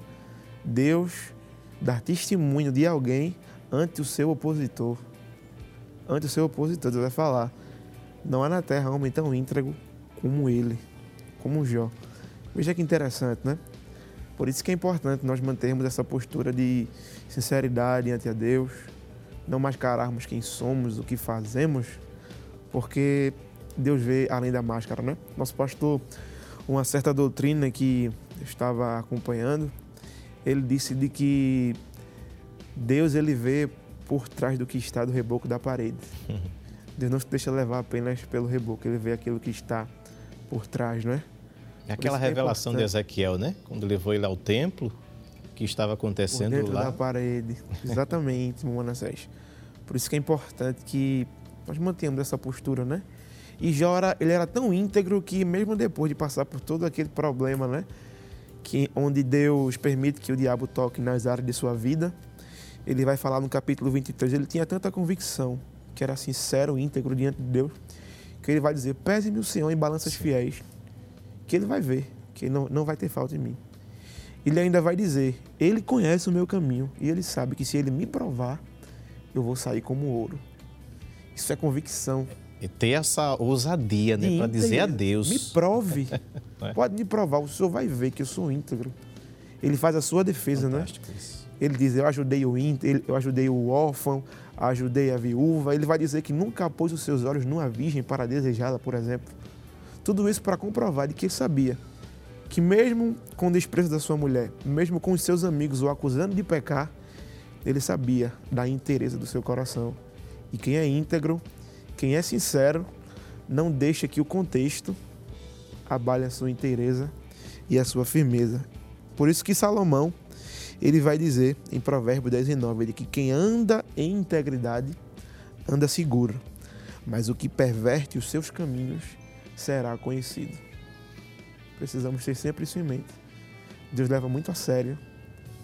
Deus dar testemunho de alguém ante o seu opositor. Ante o seu opositor, Deus vai falar: Não há na terra homem tão íntegro como ele, como Jó. Veja que interessante, né? Por isso que é importante nós mantermos essa postura de sinceridade diante a Deus, não mascararmos quem somos, o que fazemos, porque Deus vê além da máscara, né? Nosso pastor, uma certa doutrina que estava acompanhando, ele disse de que Deus ele vê por trás do que está do reboco da parede. [laughs] Deus não se deixa levar apenas pelo reboco, ele vê aquilo que está por trás, não é? É aquela é revelação de Ezequiel, né? Quando levou ele ao templo, que estava acontecendo por dentro lá. da parede. [laughs] Exatamente, Manassés. Por isso que é importante que nós mantenhamos essa postura, né? E Jó, ele era tão íntegro que mesmo depois de passar por todo aquele problema, né? Que, onde Deus permite que o diabo toque nas áreas de sua vida, ele vai falar no capítulo 23, ele tinha tanta convicção, que era sincero, íntegro diante de Deus, que ele vai dizer, pese-me o Senhor em balanças fiéis, que ele vai ver, que não, não vai ter falta em mim. Ele ainda vai dizer, ele conhece o meu caminho e ele sabe que se ele me provar, eu vou sair como ouro. Isso é convicção. E ter essa ousadia, né? Para dizer a Deus. Me prove. [laughs] é? Pode me provar, o senhor vai ver que eu sou íntegro. Ele faz a sua defesa, né? Fantástico né? Isso. Ele diz: Eu ajudei o íntegro, eu ajudei o órfão, ajudei a viúva. Ele vai dizer que nunca pôs os seus olhos numa virgem para desejá-la, por exemplo. Tudo isso para comprovar de que ele sabia que, mesmo com o desprezo da sua mulher, mesmo com os seus amigos o acusando de pecar, ele sabia da inteireza do seu coração. E quem é íntegro quem é sincero não deixa que o contexto abale a sua inteireza e a sua firmeza. Por isso que Salomão, ele vai dizer em Provérbio 10 e 9, de que quem anda em integridade anda seguro, mas o que perverte os seus caminhos será conhecido. Precisamos ter sempre isso em mente. Deus leva muito a sério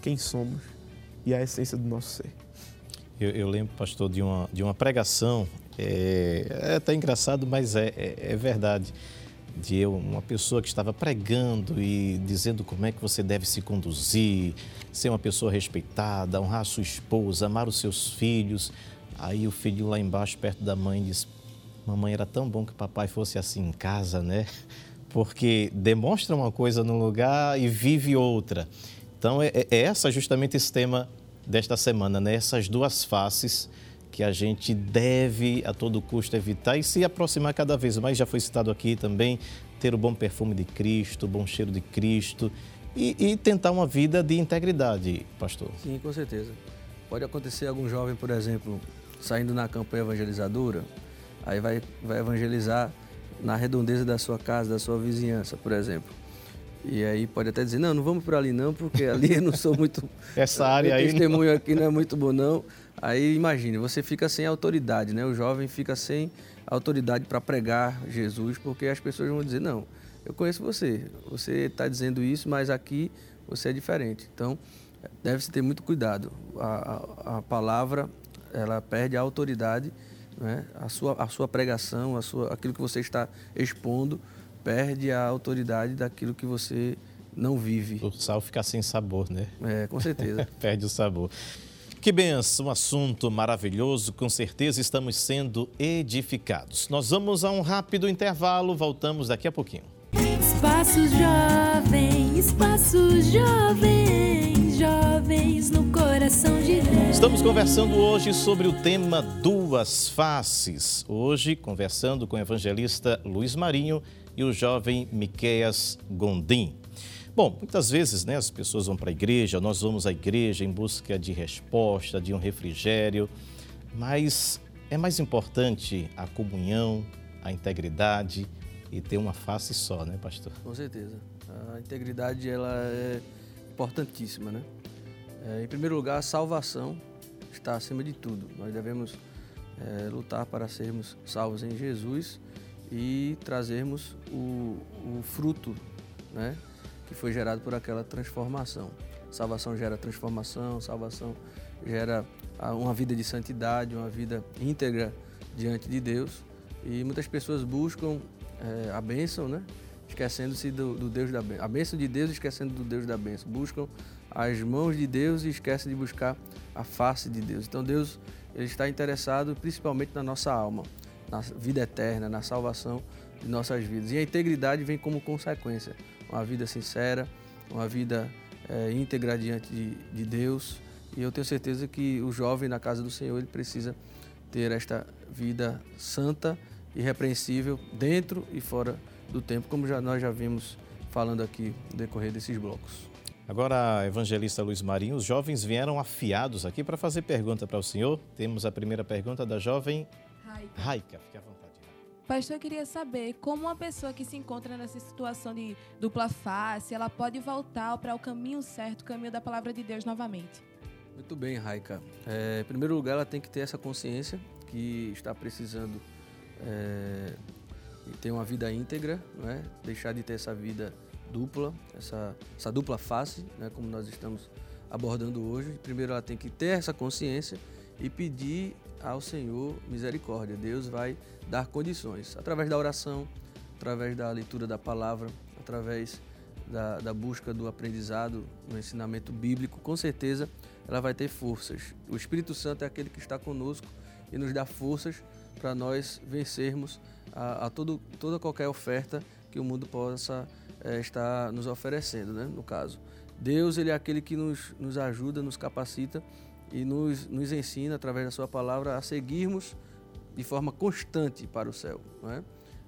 quem somos e a essência do nosso ser. Eu, eu lembro, pastor, de uma, de uma pregação é, é até engraçado, mas é, é, é verdade. De eu, uma pessoa que estava pregando e dizendo como é que você deve se conduzir, ser uma pessoa respeitada, honrar sua esposa, amar os seus filhos. Aí o filho lá embaixo, perto da mãe, diz: Mamãe, era tão bom que papai fosse assim em casa, né? Porque demonstra uma coisa num lugar e vive outra. Então, é, é essa justamente esse tema desta semana, né? Duas faces que a gente deve a todo custo evitar e se aproximar cada vez mais. Já foi citado aqui também ter o bom perfume de Cristo, o bom cheiro de Cristo e, e tentar uma vida de integridade, pastor. Sim, com certeza. Pode acontecer algum jovem, por exemplo, saindo na campanha evangelizadora, aí vai, vai evangelizar na redondeza da sua casa, da sua vizinhança, por exemplo. E aí pode até dizer, não, não vamos por ali não, porque ali eu não sou muito... [laughs] Essa [laughs] área aí... Testemunho não... aqui não é muito bom não. Aí imagine, você fica sem autoridade, né? O jovem fica sem autoridade para pregar Jesus, porque as pessoas vão dizer, não, eu conheço você, você está dizendo isso, mas aqui você é diferente. Então, deve-se ter muito cuidado. A, a, a, palavra, ela perde a autoridade, né? a, sua, a sua pregação, a sua, aquilo que você está expondo, perde a autoridade daquilo que você não vive. O sal fica sem sabor, né? É, com certeza. [laughs] perde o sabor. Que benção, um assunto maravilhoso, com certeza estamos sendo edificados. Nós vamos a um rápido intervalo, voltamos daqui a pouquinho. Espaços jovens, espaços jovens no coração de Deus. Estamos conversando hoje sobre o tema Duas Faces. Hoje, conversando com o evangelista Luiz Marinho e o jovem Miqueias Gondim. Bom, muitas vezes né, as pessoas vão para a igreja, nós vamos à igreja em busca de resposta, de um refrigério, mas é mais importante a comunhão, a integridade e ter uma face só, né, pastor? Com certeza. A integridade ela é importantíssima, né? É, em primeiro lugar, a salvação está acima de tudo. Nós devemos é, lutar para sermos salvos em Jesus e trazermos o, o fruto, né? que foi gerado por aquela transformação. Salvação gera transformação, salvação gera uma vida de santidade, uma vida íntegra diante de Deus. E muitas pessoas buscam é, a bênção, né? esquecendo-se do, do, Deus da bênção. A bênção de Deus esquecendo do Deus da bênção. Buscam as mãos de Deus e esquecem de buscar a face de Deus. Então Deus ele está interessado principalmente na nossa alma, na vida eterna, na salvação de nossas vidas. E a integridade vem como consequência uma vida sincera, uma vida é, íntegra diante de, de Deus. E eu tenho certeza que o jovem na casa do Senhor ele precisa ter esta vida santa, irrepreensível, dentro e fora do tempo, como já, nós já vimos falando aqui no decorrer desses blocos. Agora, evangelista Luiz Marinho, os jovens vieram afiados aqui para fazer pergunta para o senhor. Temos a primeira pergunta da jovem Raika. Raika, fique à vontade. Pastor, eu queria saber como uma pessoa que se encontra nessa situação de dupla face, ela pode voltar para o caminho certo, o caminho da palavra de Deus novamente. Muito bem, Raika. É, em primeiro lugar, ela tem que ter essa consciência que está precisando é, ter uma vida íntegra, não é? deixar de ter essa vida dupla, essa, essa dupla face, né, como nós estamos abordando hoje. Primeiro, ela tem que ter essa consciência e pedir ao Senhor misericórdia. Deus vai dar condições através da oração, através da leitura da palavra, através da, da, busca do aprendizado no ensinamento bíblico, com certeza ela vai ter forças. O Espírito Santo é aquele que está conosco e nos dá forças para nós vencermos a, a todo, toda qualquer oferta que o mundo possa é, está nos oferecendo, né? no caso. Deus ele é aquele que nos, nos ajuda, nos capacita e nos, nos ensina, através da sua palavra, a seguirmos de forma constante para o céu. Não é?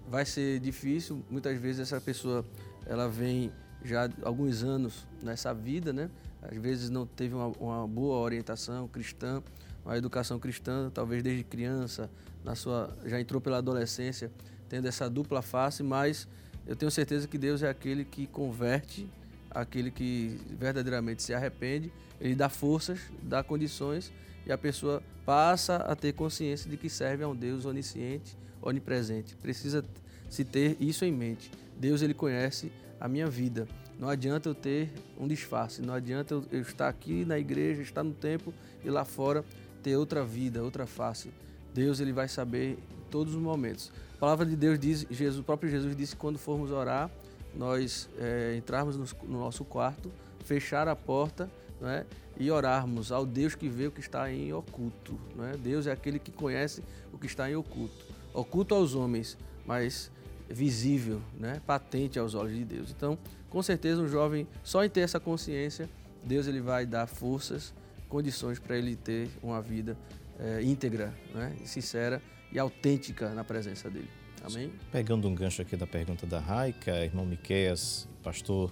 Vai ser difícil, muitas vezes essa pessoa ela vem já há alguns anos nessa vida, né? às vezes não teve uma, uma boa orientação cristã, uma educação cristã, talvez desde criança, na sua já entrou pela adolescência, tendo essa dupla face, mas eu tenho certeza que Deus é aquele que converte, aquele que verdadeiramente se arrepende, ele dá forças, dá condições e a pessoa passa a ter consciência de que serve a um Deus onisciente, onipresente. Precisa se ter isso em mente. Deus ele conhece a minha vida. Não adianta eu ter um disfarce, não adianta eu, estar aqui na igreja, estar no templo e lá fora ter outra vida, outra face. Deus ele vai saber em todos os momentos. A palavra de Deus diz, Jesus, o próprio Jesus disse que quando formos orar, nós é, entrarmos no, no, nosso quarto, fechar a porta né, e orarmos ao Deus que vê o que está em oculto. Né? Deus é aquele que conhece o que está em oculto. Oculto aos homens, mas visível, né, patente aos olhos de Deus. Então, com certeza, um jovem, só em ter essa consciência, Deus ele vai dar forças, condições para ele ter uma vida é, íntegra, né, sincera e autêntica na presença dele. Amém? Pegando um gancho aqui da pergunta da Raica, irmão Miqueias, pastor,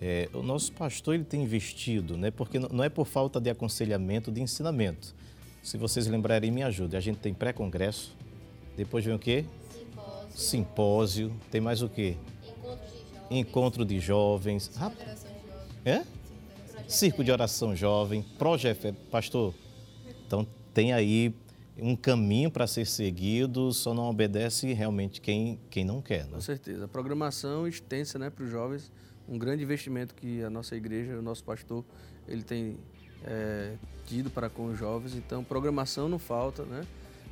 é, o nosso pastor ele tem investido, né? Porque não é por falta de aconselhamento, de ensinamento. Se vocês lembrarem, me ajude. A gente tem pré-congresso, depois vem o quê? Simpósio. Simpósio. Tem mais o quê? Encontro de jovens. Encontro de jovens. É? Circo de oração jovem. Projeto. Pastor, então tem aí um caminho para ser seguido, só não obedece realmente quem, quem não quer. Né? Com certeza. A programação extensa né, para os jovens, um grande investimento que a nossa igreja, o nosso pastor, ele tem é, tido para com os jovens. Então, programação não falta, né?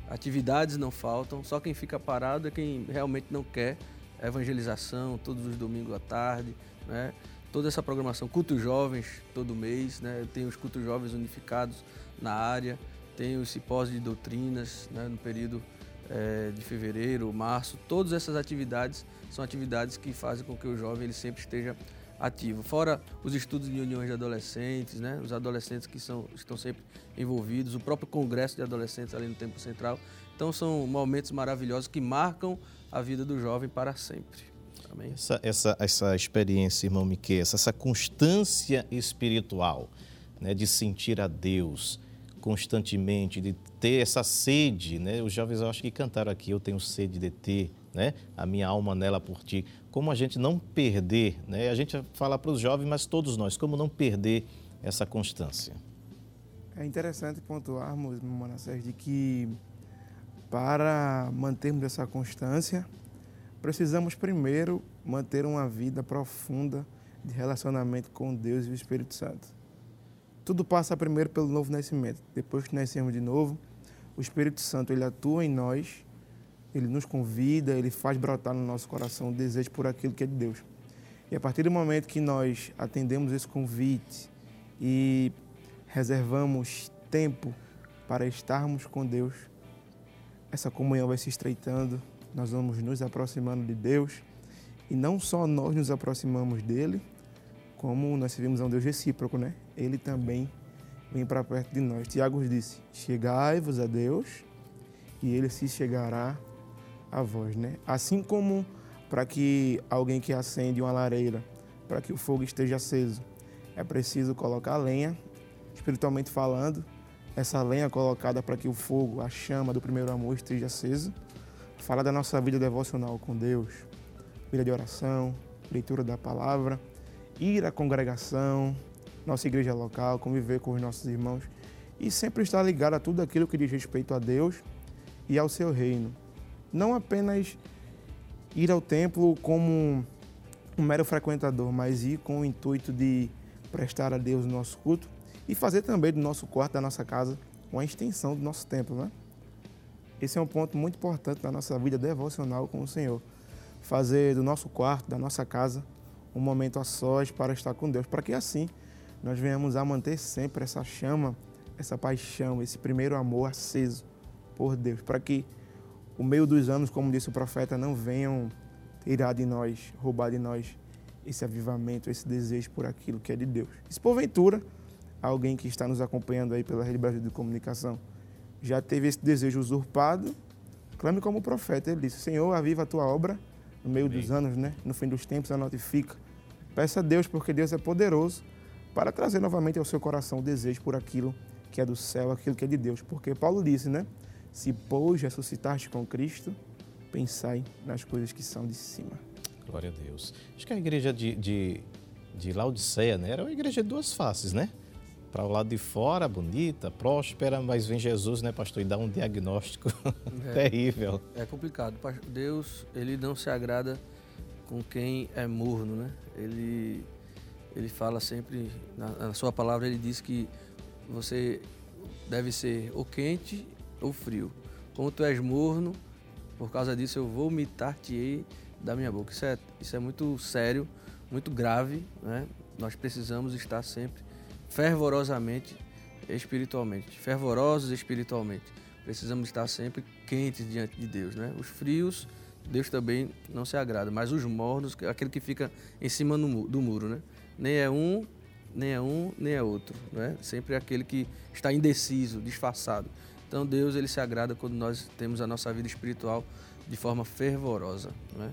atividades não faltam, só quem fica parado é quem realmente não quer evangelização todos os domingos à tarde, né? toda essa programação, cultos jovens todo mês, né? tem os cultos jovens unificados na área, tem os simpósios de doutrinas né, no período é, de fevereiro, março. Todas essas atividades são atividades que fazem com que o jovem ele sempre esteja ativo. Fora os estudos de uniões de adolescentes, né, os adolescentes que são, estão sempre envolvidos, o próprio congresso de adolescentes ali no Tempo Central. Então são momentos maravilhosos que marcam a vida do jovem para sempre. Amém? Essa, essa, essa experiência, irmão Miquel, essa constância espiritual, né, de sentir a Deus, constantemente, de ter essa sede, né? Os jovens eu acho que cantaram aqui, eu tenho sede de ter, né? A minha alma nela por ti. Como a gente não perder, né? A gente fala para os jovens, mas todos nós, como não perder essa constância? É interessante pontuarmos, Manassés, de que para mantermos essa constância, precisamos primeiro manter uma vida profunda de relacionamento com Deus e o Espírito Santo. Tudo passa primeiro pelo novo nascimento. Depois que nascemos de novo, o Espírito Santo ele atua em nós, ele nos convida, ele faz brotar no nosso coração o desejo por aquilo que é de Deus. E a partir do momento que nós atendemos esse convite e reservamos tempo para estarmos com Deus, essa comunhão vai se estreitando, nós vamos nos aproximando de Deus E não só nós nos aproximamos dele, como nós servimos a um Deus recíproco, né? Ele também vem para perto de nós. Tiago disse: Chegai-vos a Deus e ele se chegará a vós, né? Assim como para que alguém que acende uma lareira, para que o fogo esteja aceso, é preciso colocar lenha, espiritualmente falando, essa lenha colocada para que o fogo, a chama do primeiro amor esteja aceso. Fala da nossa vida devocional com Deus, vida de oração, leitura da palavra, ir à congregação, nossa igreja local, conviver com os nossos irmãos e sempre estar ligado a tudo aquilo que diz respeito a Deus e ao seu reino. Não apenas ir ao templo como um mero frequentador, mas ir com o intuito de prestar a Deus o nosso culto e fazer também do nosso quarto, da nossa casa, uma extensão do nosso templo, né? Esse é um ponto muito importante na nossa vida devocional com o Senhor. Fazer do nosso quarto, da nossa casa, um momento a sós para estar com Deus, para que assim nós venhamos a manter sempre essa chama, essa paixão, esse primeiro amor aceso por Deus, para que o meio dos anos, como disse o profeta, não venham tirar de nós, roubar de nós esse avivamento, esse desejo por aquilo que é de Deus. E se porventura, alguém que está nos acompanhando aí pela Rede Brasil de Comunicação já teve esse desejo usurpado, clame como profeta. Ele disse: Senhor, aviva a tua obra no meio Amém. dos anos, né? no fim dos tempos, a notifica. Peça a Deus, porque Deus é poderoso para trazer novamente ao seu coração o desejo por aquilo que é do céu, aquilo que é de Deus. Porque Paulo disse, né? Se, pois, ressuscitaste com Cristo, pensai nas coisas que são de cima. Glória a Deus. Acho que a igreja de, de, de Laodiceia né, era uma igreja de duas faces, né? Para o lado de fora, bonita, próspera, mas vem Jesus, né, pastor, e dá um diagnóstico [laughs] é, terrível. É complicado. Deus, ele não se agrada com quem é morno, né? Ele, ele fala sempre, na, na sua palavra, ele diz que você deve ser ou quente ou frio. Como tu és morno, por causa disso eu vou vomitar-te da minha boca. Isso é, isso é muito sério, muito grave. Né? Nós precisamos estar sempre fervorosamente espiritualmente, fervorosos espiritualmente. Precisamos estar sempre quentes diante de Deus. Né? Os frios, Deus também não se agrada, mas os mornos, aquele que fica em cima do muro, né? Nem é um, nem é um, nem é outro. Né? Sempre é aquele que está indeciso, disfarçado. Então Deus ele se agrada quando nós temos a nossa vida espiritual de forma fervorosa, né?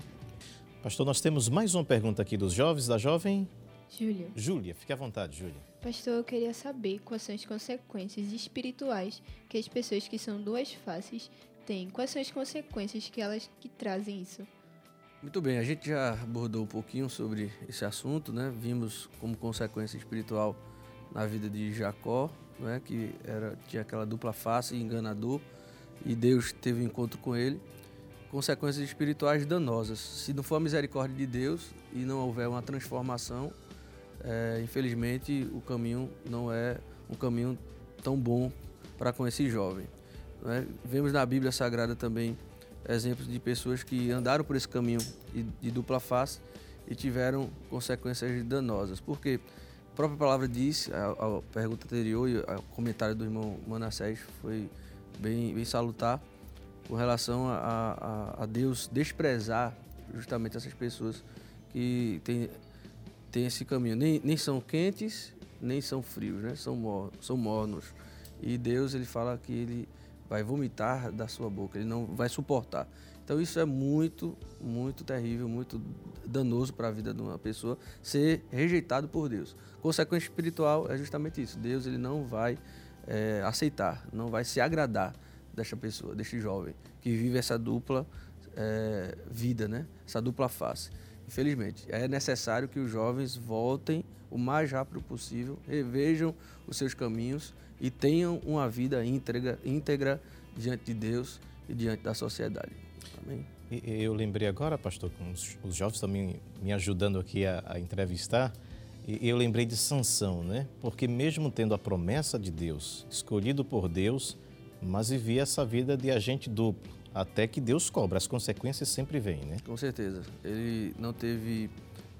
Pastor, nós temos mais uma pergunta aqui dos jovens, da jovem Júlia. Júlia, fique à vontade, Júlia. Pastor, eu queria saber quais são as consequências espirituais que as pessoas que são duas faces têm. Quais são as consequências que elas que trazem isso? Muito bem, a gente já abordou um pouquinho sobre esse assunto, né? Vimos como consequência espiritual na vida de Jacó, né, que era, tinha aquela dupla face, enganador, e Deus teve um encontro com ele. Consequências espirituais danosas. Se não for a misericórdia de Deus e não houver uma transformação, é, infelizmente o caminho não é um caminho tão bom para com esse jovem. Né? Vemos na Bíblia Sagrada também exemplos de pessoas que andaram por esse caminho de, dupla face e tiveram consequências danosas. Porque própria palavra diz, a, a pergunta anterior e o comentário do irmão Manassés foi bem, bem salutar com relação a, a, a, Deus desprezar justamente essas pessoas que têm, têm esse caminho. Nem, nem são quentes, nem são frios, né? são, mor, são mornos. E Deus ele fala que ele vai vomitar da sua boca, ele não vai suportar. Então isso é muito, muito terrível, muito danoso para a vida de uma pessoa ser rejeitado por Deus. Consequência espiritual é justamente isso. Deus ele não vai é, aceitar, não vai se agradar desta pessoa, deste jovem que vive essa dupla é, vida, né? Essa dupla face. Infelizmente, é necessário que os jovens voltem o mais rápido possível, revejam os seus caminhos e tenham uma vida íntegra, íntegra diante de Deus e diante da sociedade. Amém. Eu lembrei agora, pastor, com os, os jovens também me ajudando aqui a, a entrevistar, e eu lembrei de Sansão, né? Porque mesmo tendo a promessa de Deus, escolhido por Deus, mas vivia essa vida de agente duplo, até que Deus cobra, as consequências sempre vêm, né? Com certeza. Ele não teve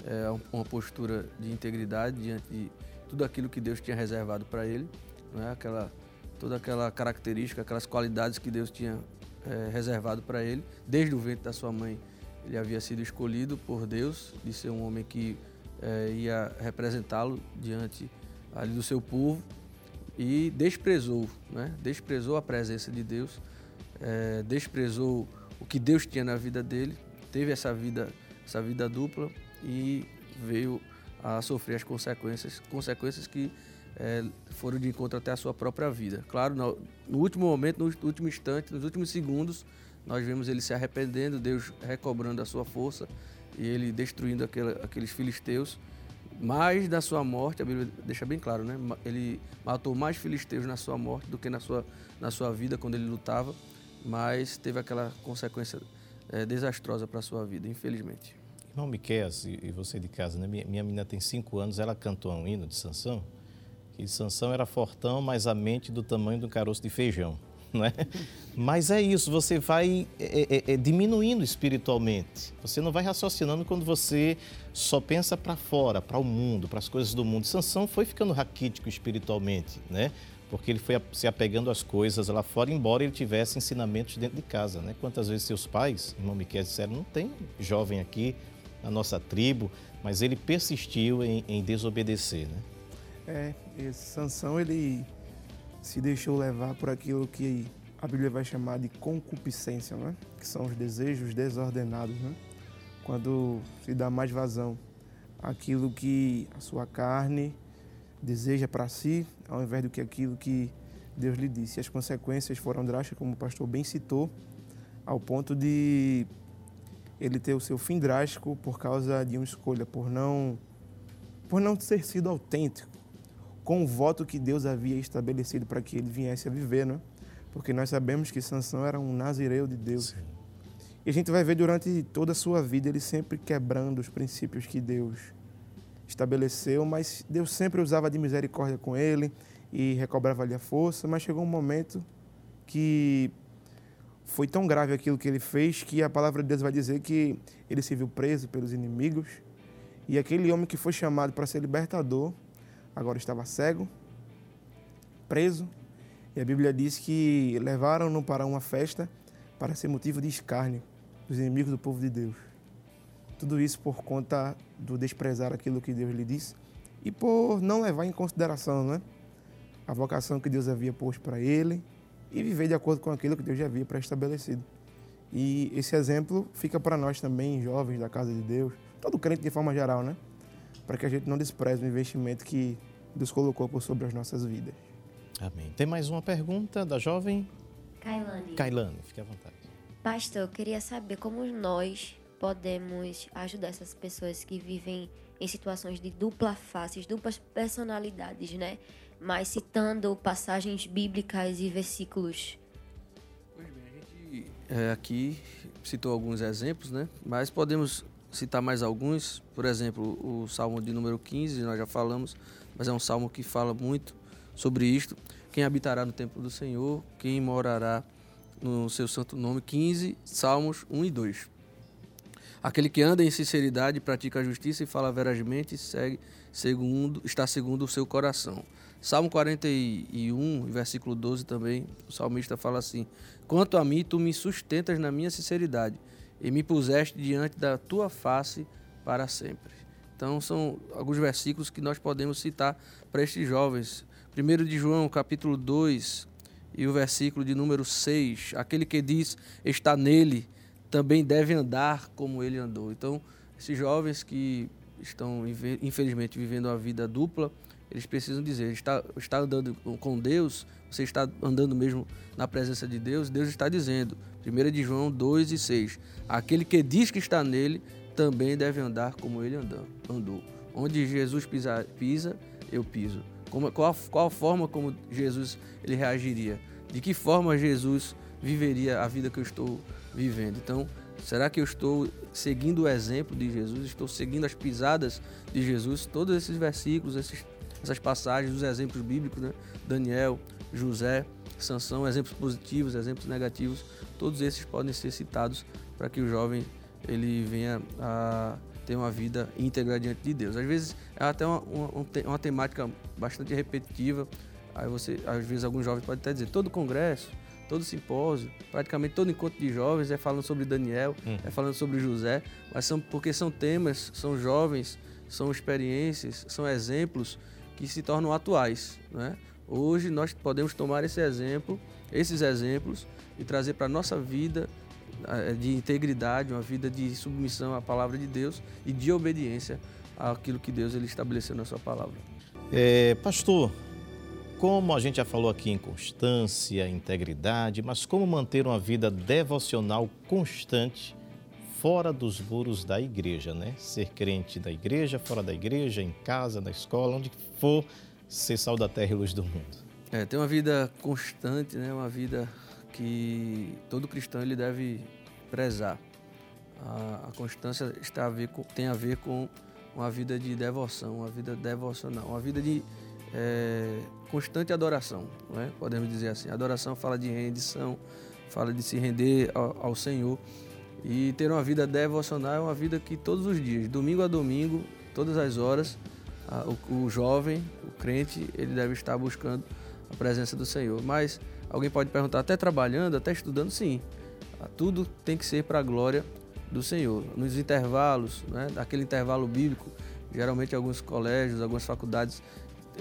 é, uma postura de integridade diante de tudo aquilo que Deus tinha reservado para ele, né? Aquela toda aquela característica, aquelas qualidades que Deus tinha é, reservado para ele. Desde o ventre da sua mãe, Ele havia sido escolhido por Deus de ser um homem que é, ia representá-lo diante ali do seu povo e desprezou, né? desprezou a presença de Deus, é, desprezou o que Deus tinha na vida dele, teve essa vida, essa vida dupla e veio a sofrer as consequências, consequências que é, foram de encontro até a sua própria vida. Claro, no, no, último momento, no último instante, nos últimos segundos, nós vemos ele se arrependendo, Deus recobrando a sua força e ele destruindo aquele, aqueles filisteus. Mas da sua morte, a Bíblia deixa bem claro, né? Ele matou mais filisteus na sua morte do que na sua, na sua vida quando ele lutava, mas teve aquela consequência é, desastrosa para a sua vida, infelizmente. Irmão Miquel, e você de casa, né? Minha, minha menina tem cinco anos, ela cantou um hino de Sansão que Sansão era fortão, mas a mente do tamanho de um caroço de feijão. [laughs] Não é? Mas é isso, você vai é, é, é, diminuindo espiritualmente. Você não vai raciocinando quando você só pensa para fora, para o mundo, para as coisas do mundo. Sansão foi ficando raquítico espiritualmente, né? Porque ele foi se apegando às coisas lá fora, embora ele tivesse ensinamentos dentro de casa, né? Quantas vezes seus pais, irmão Miquel, disseram, não tem jovem aqui na nossa tribo, mas ele persistiu em, em desobedecer, né? É, esse Sansão ele se deixou levar por aquilo que a Bíblia vai chamar de concupiscência, né? que são os desejos desordenados. Né? Quando se dá mais vazão àquilo que a sua carne deseja para si, ao invés do que aquilo que Deus lhe disse. As consequências foram drásticas, como o pastor bem citou, ao ponto de ele ter o seu fim drástico por causa de uma escolha, por não, por não ter sido autêntico com o voto que Deus havia estabelecido para que ele viesse a viver, né? Porque nós sabemos que Sansão era um nazireu de Deus. Sim. E a gente vai ver durante toda a sua vida ele sempre quebrando os princípios que Deus estabeleceu, mas Deus sempre usava de misericórdia com ele e recobrava-lhe a força, mas chegou um momento que foi tão grave aquilo que ele fez que a palavra de Deus vai dizer que ele se viu preso pelos inimigos e aquele homem que foi chamado para ser libertador agora estava cego, preso, e a Bíblia diz que levaram-no para uma festa para ser motivo de escárnio dos inimigos do povo de Deus. Tudo isso por conta do desprezar aquilo que Deus lhe disse e por não levar em consideração né, a vocação que Deus havia posto para ele e viver de acordo com aquilo que Deus já havia pré-estabelecido. E esse exemplo fica para nós também, jovens da casa de Deus, todo crente de forma geral, né? Para que a gente não despreze o investimento que Deus colocou por sobre as nossas vidas. Amém. Tem mais uma pergunta da jovem? Kailane. Kailane, fique à vontade. Pastor, eu queria saber como nós podemos ajudar essas pessoas que vivem em situações de dupla faces, duplas personalidades, né? Mas citando passagens bíblicas e versículos. Pois bem, a gente é, aqui citou alguns exemplos, né? Mas podemos citar mais alguns, por exemplo, o Salmo de número 15, nós já falamos, mas é um salmo que fala muito sobre isto. Quem habitará no templo do Senhor, quem morará no seu santo nome, 15, Salmos 1 e 2. Aquele que anda em sinceridade, pratica a justiça e fala verazmente, segue segundo, está segundo o seu coração. Salmo 41, versículo 12 também, o salmista fala assim: Quanto a mim, tu me sustentas na minha sinceridade e me puseste diante da tua face para sempre. Então são alguns versículos que nós podemos citar para estes jovens. 1 de João, capítulo 2, e o versículo de número 6, aquele que diz está nele, também deve andar como ele andou. Então, esses jovens que estão infelizmente vivendo uma vida dupla, eles precisam dizer, está, está andando com Deus, você está andando mesmo na presença de Deus, Deus está dizendo, 1 de João 2 e 6. Aquele que diz que está nele também deve andar como ele andou. Onde Jesus pisa, pisa eu piso. Como, qual, qual a forma como Jesus ele reagiria? De que forma Jesus viveria a vida que eu estou vivendo? Então, será que eu estou seguindo o exemplo de Jesus? Estou seguindo as pisadas de Jesus? Todos esses versículos, esses, essas passagens, os exemplos bíblicos, né? Daniel, José, Sansão, exemplos positivos, exemplos negativos, todos esses podem ser citados para que o jovem ele venha a ter uma vida íntegra diante de Deus. Às vezes é até uma, uma, uma temática bastante repetitiva. Aí você, às vezes alguns jovens podem até dizer, todo congresso, todo simpósio, praticamente todo encontro de jovens é falando sobre Daniel, Hum. é falando sobre José, mas são porque são temas, são jovens, são experiências, são exemplos que se tornam atuais, né? Hoje nós podemos tomar esse exemplo, esses exemplos e trazer para a nossa vida eh, de integridade, uma vida de submissão à palavra de Deus e de obediência àquilo que Deus ele estabeleceu na sua palavra. É, pastor, como a gente já falou aqui em constância, integridade, mas como manter uma vida devocional constante fora dos muros da igreja, né? Ser crente da igreja, fora da igreja, em casa, na escola, onde for, ser sal da terra e luz do mundo. É, ter uma vida constante, né? Uma vida que todo cristão ele deve prezar. A, a constância está a ver com, tem a ver com uma vida de devoção, uma vida devocional, uma vida de é, constante adoração, não é? podemos dizer assim. Adoração fala de rendição, fala de se render ao, ao Senhor. E ter uma vida devocional é uma vida que todos os dias, domingo a domingo, todas as horas, o, o jovem, o crente, ele deve estar buscando a presença do Senhor. Mas alguém pode perguntar, até trabalhando, até estudando? Sim. Ah, Tudo tem que ser para a glória do Senhor. Nos intervalos, né, daquele intervalo bíblico, geralmente alguns colégios, algumas faculdades,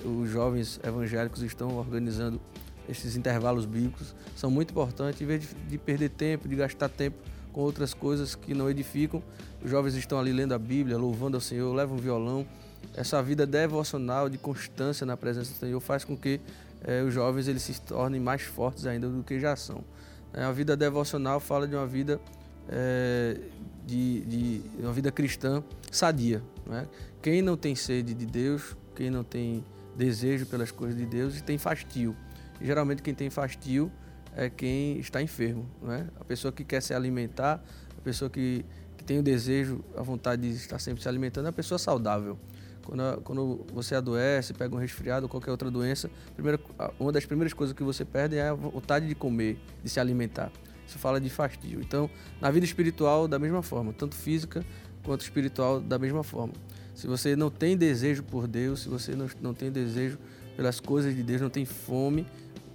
os jovens evangélicos estão organizando esses intervalos bíblicos. São muito importantes, em vez de, de perder tempo, de gastar tempo com outras coisas que não edificam, os jovens estão ali lendo a Bíblia, louvando ao Senhor, levam um violão. Essa vida devocional, de constância na presença do Senhor, faz com que eh, os jovens eles se tornem mais fortes ainda do que já são. É, a vida devocional fala de uma vida eh, de, de uma vida cristã sadia. Né? Quem não tem sede de Deus, quem não tem desejo pelas coisas de Deus, tem fastio. E, geralmente quem tem fastio é quem está enfermo. Né? A pessoa que quer se alimentar, a pessoa que, que tem o desejo, a vontade de estar sempre se alimentando, é a pessoa saudável. Quando, a- quando você adoece, pega um resfriado ou qualquer outra doença, primeira, uma das primeiras coisas que você perde é a vontade de comer, de se alimentar. Isso fala de fastio. Então, na vida espiritual, da mesma forma, tanto física quanto espiritual, da mesma forma. Se você não tem desejo por Deus, se você não, não tem desejo pelas coisas de Deus, não tem fome,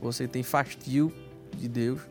você tem fastio de Deus,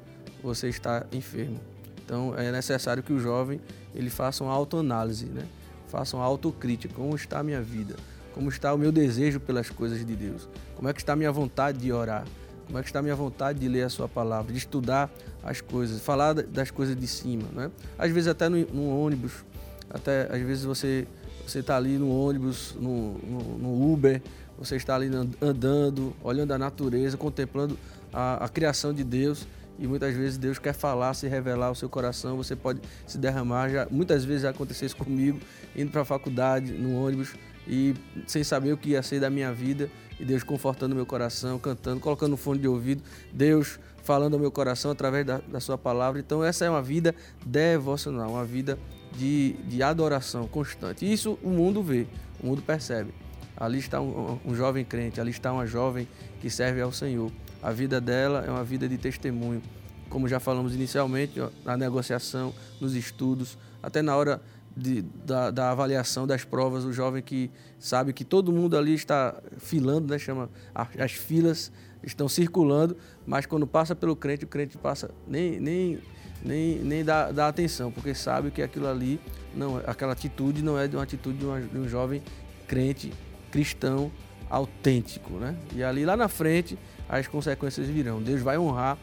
você está enfermo. Então é necessário que o jovem ele faça uma autoanálise, né? Faça uma autocrítica. Como está a minha vida? Como está o meu desejo pelas coisas de Deus? Como é que está a minha vontade de orar? Como é que está a minha vontade de ler a sua palavra, de estudar as coisas, falar da- das coisas de cima, né? Às vezes até no, no ônibus, até às vezes você você está ali no ônibus, no, no, no Uber, você está ali and- andando, olhando a natureza, contemplando a, a criação de Deus e muitas vezes Deus quer falar, se revelar ao seu coração, você pode se derramar. Já, muitas vezes já aconteceu isso comigo, indo para a faculdade, no ônibus e sem saber o que ia ser da minha vida e Deus confortando meu coração, cantando, colocando um fone de ouvido, Deus falando ao meu coração através da, da sua palavra. Então essa é uma vida devocional, uma vida de, de adoração constante. E isso o mundo vê, o mundo percebe. Ali está um, um jovem crente, ali está uma jovem que serve ao Senhor. A vida dela é uma vida de testemunho. Como já falamos inicialmente, na negociação, nos estudos, até na hora de- da, da avaliação das provas, o jovem que sabe que todo mundo ali está filando, né, chama as filas estão circulando, mas quando passa pelo crente, o crente passa nem nem nem, nem dá, dá atenção, porque sabe que aquilo ali não, aquela atitude não é de uma atitude de, uma- de um jovem crente cristão autêntico, né? E ali lá na frente as consequências virão. Deus vai honrar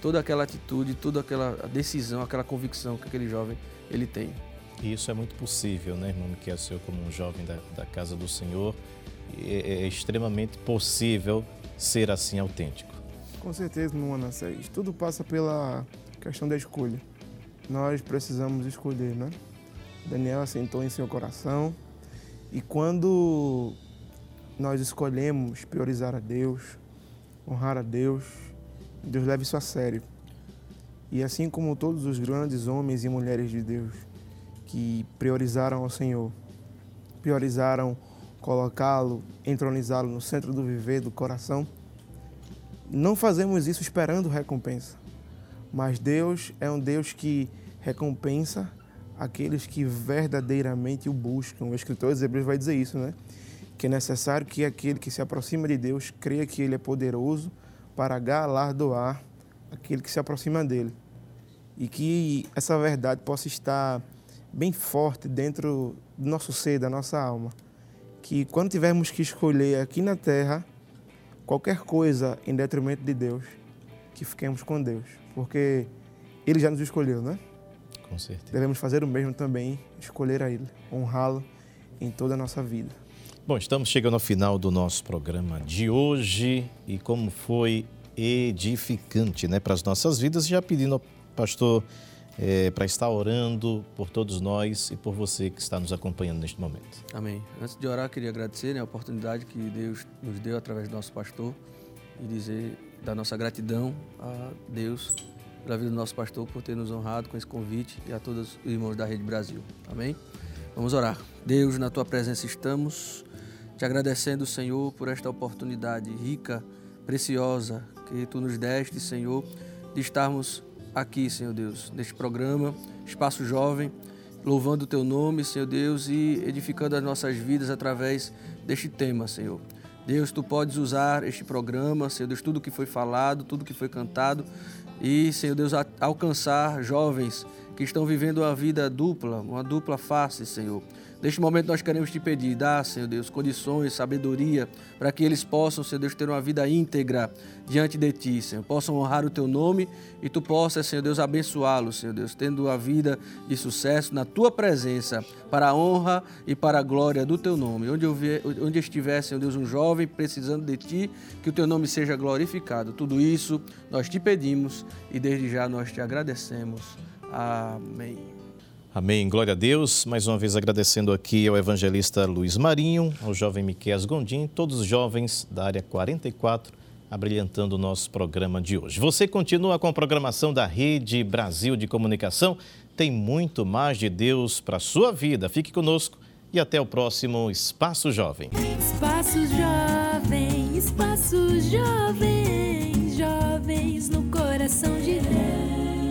toda aquela atitude, toda aquela decisão, aquela convicção que aquele jovem ele tem. E isso é muito possível, né, irmão Miquel, seu como um jovem da, da casa do Senhor. E É, é extremamente possível ser assim autêntico. Com certeza, no Manassés. Tudo passa pela questão da escolha. Nós precisamos escolher, né? Daniel assentou em seu coração. E quando nós escolhemos priorizar a Deus, honrar a Deus, Deus leva isso a sério. E assim como todos os grandes homens e mulheres de Deus que priorizaram ao Senhor, priorizaram colocá-lo, entronizá-lo no centro do viver do coração, não fazemos isso esperando recompensa. Mas Deus é um Deus que recompensa aqueles que verdadeiramente o buscam. O escritor dos Hebreus vai dizer isso, né? Que é necessário que aquele que se aproxima de Deus creia que ele é poderoso para galardoar aquele que se aproxima dele. E que essa verdade possa estar bem forte dentro do nosso ser, da nossa alma. Que quando tivermos que escolher aqui na terra qualquer coisa em detrimento de Deus, que fiquemos com Deus. Porque Ele já nos escolheu, né? Com certeza. Devemos fazer o mesmo também, escolher a Ele, honrá-lo em toda a nossa vida. Bom, estamos chegando ao final do nosso programa de hoje e como foi edificante né, para as nossas vidas, já pedindo ao pastor é, para estar orando por todos nós e por você que está nos acompanhando neste momento. Amém. Antes de orar, queria agradecer né, a oportunidade que Deus nos deu através do nosso pastor e dizer da nossa gratidão a Deus pela vida do nosso pastor por ter nos honrado com esse convite e a todos os irmãos da Rede Brasil. Amém? Vamos orar. Deus, na tua presença estamos, te agradecendo, Senhor, por esta oportunidade rica, preciosa que tu nos deste, Senhor, de estarmos aqui, Senhor Deus, neste programa, Espaço Jovem, louvando o teu nome, Senhor Deus, e edificando as nossas vidas através deste tema, Senhor. Deus, tu podes usar este programa, Senhor Deus, tudo que foi falado, tudo que foi cantado, e, Senhor Deus, alcançar jovens que estão vivendo uma vida dupla, uma dupla face, Senhor. Neste momento nós queremos te pedir, dá, Senhor Deus, condições, sabedoria, para que eles possam, Senhor Deus, ter uma vida íntegra diante de Ti, Senhor. Possam honrar o Teu nome e Tu possas, Senhor Deus, abençoá-los, Senhor Deus, tendo a vida de sucesso na Tua presença, para a honra e para a glória do Teu nome. Onde, eu ver, onde estiver, Senhor Deus, um jovem precisando de Ti, que o Teu nome seja glorificado. Tudo isso nós te pedimos e desde já nós te agradecemos. Amém. Amém. Glória a Deus. Mais uma vez agradecendo aqui ao evangelista Luiz Marinho, ao jovem Miquel Gondim, todos os jovens da área 44, abrilhantando o nosso programa de hoje. Você continua com a programação da Rede Brasil de Comunicação. Tem muito mais de Deus para a sua vida. Fique conosco e até o próximo Espaço Jovem. Espaço Jovem, Espaço Jovem, jovens no coração de Deus.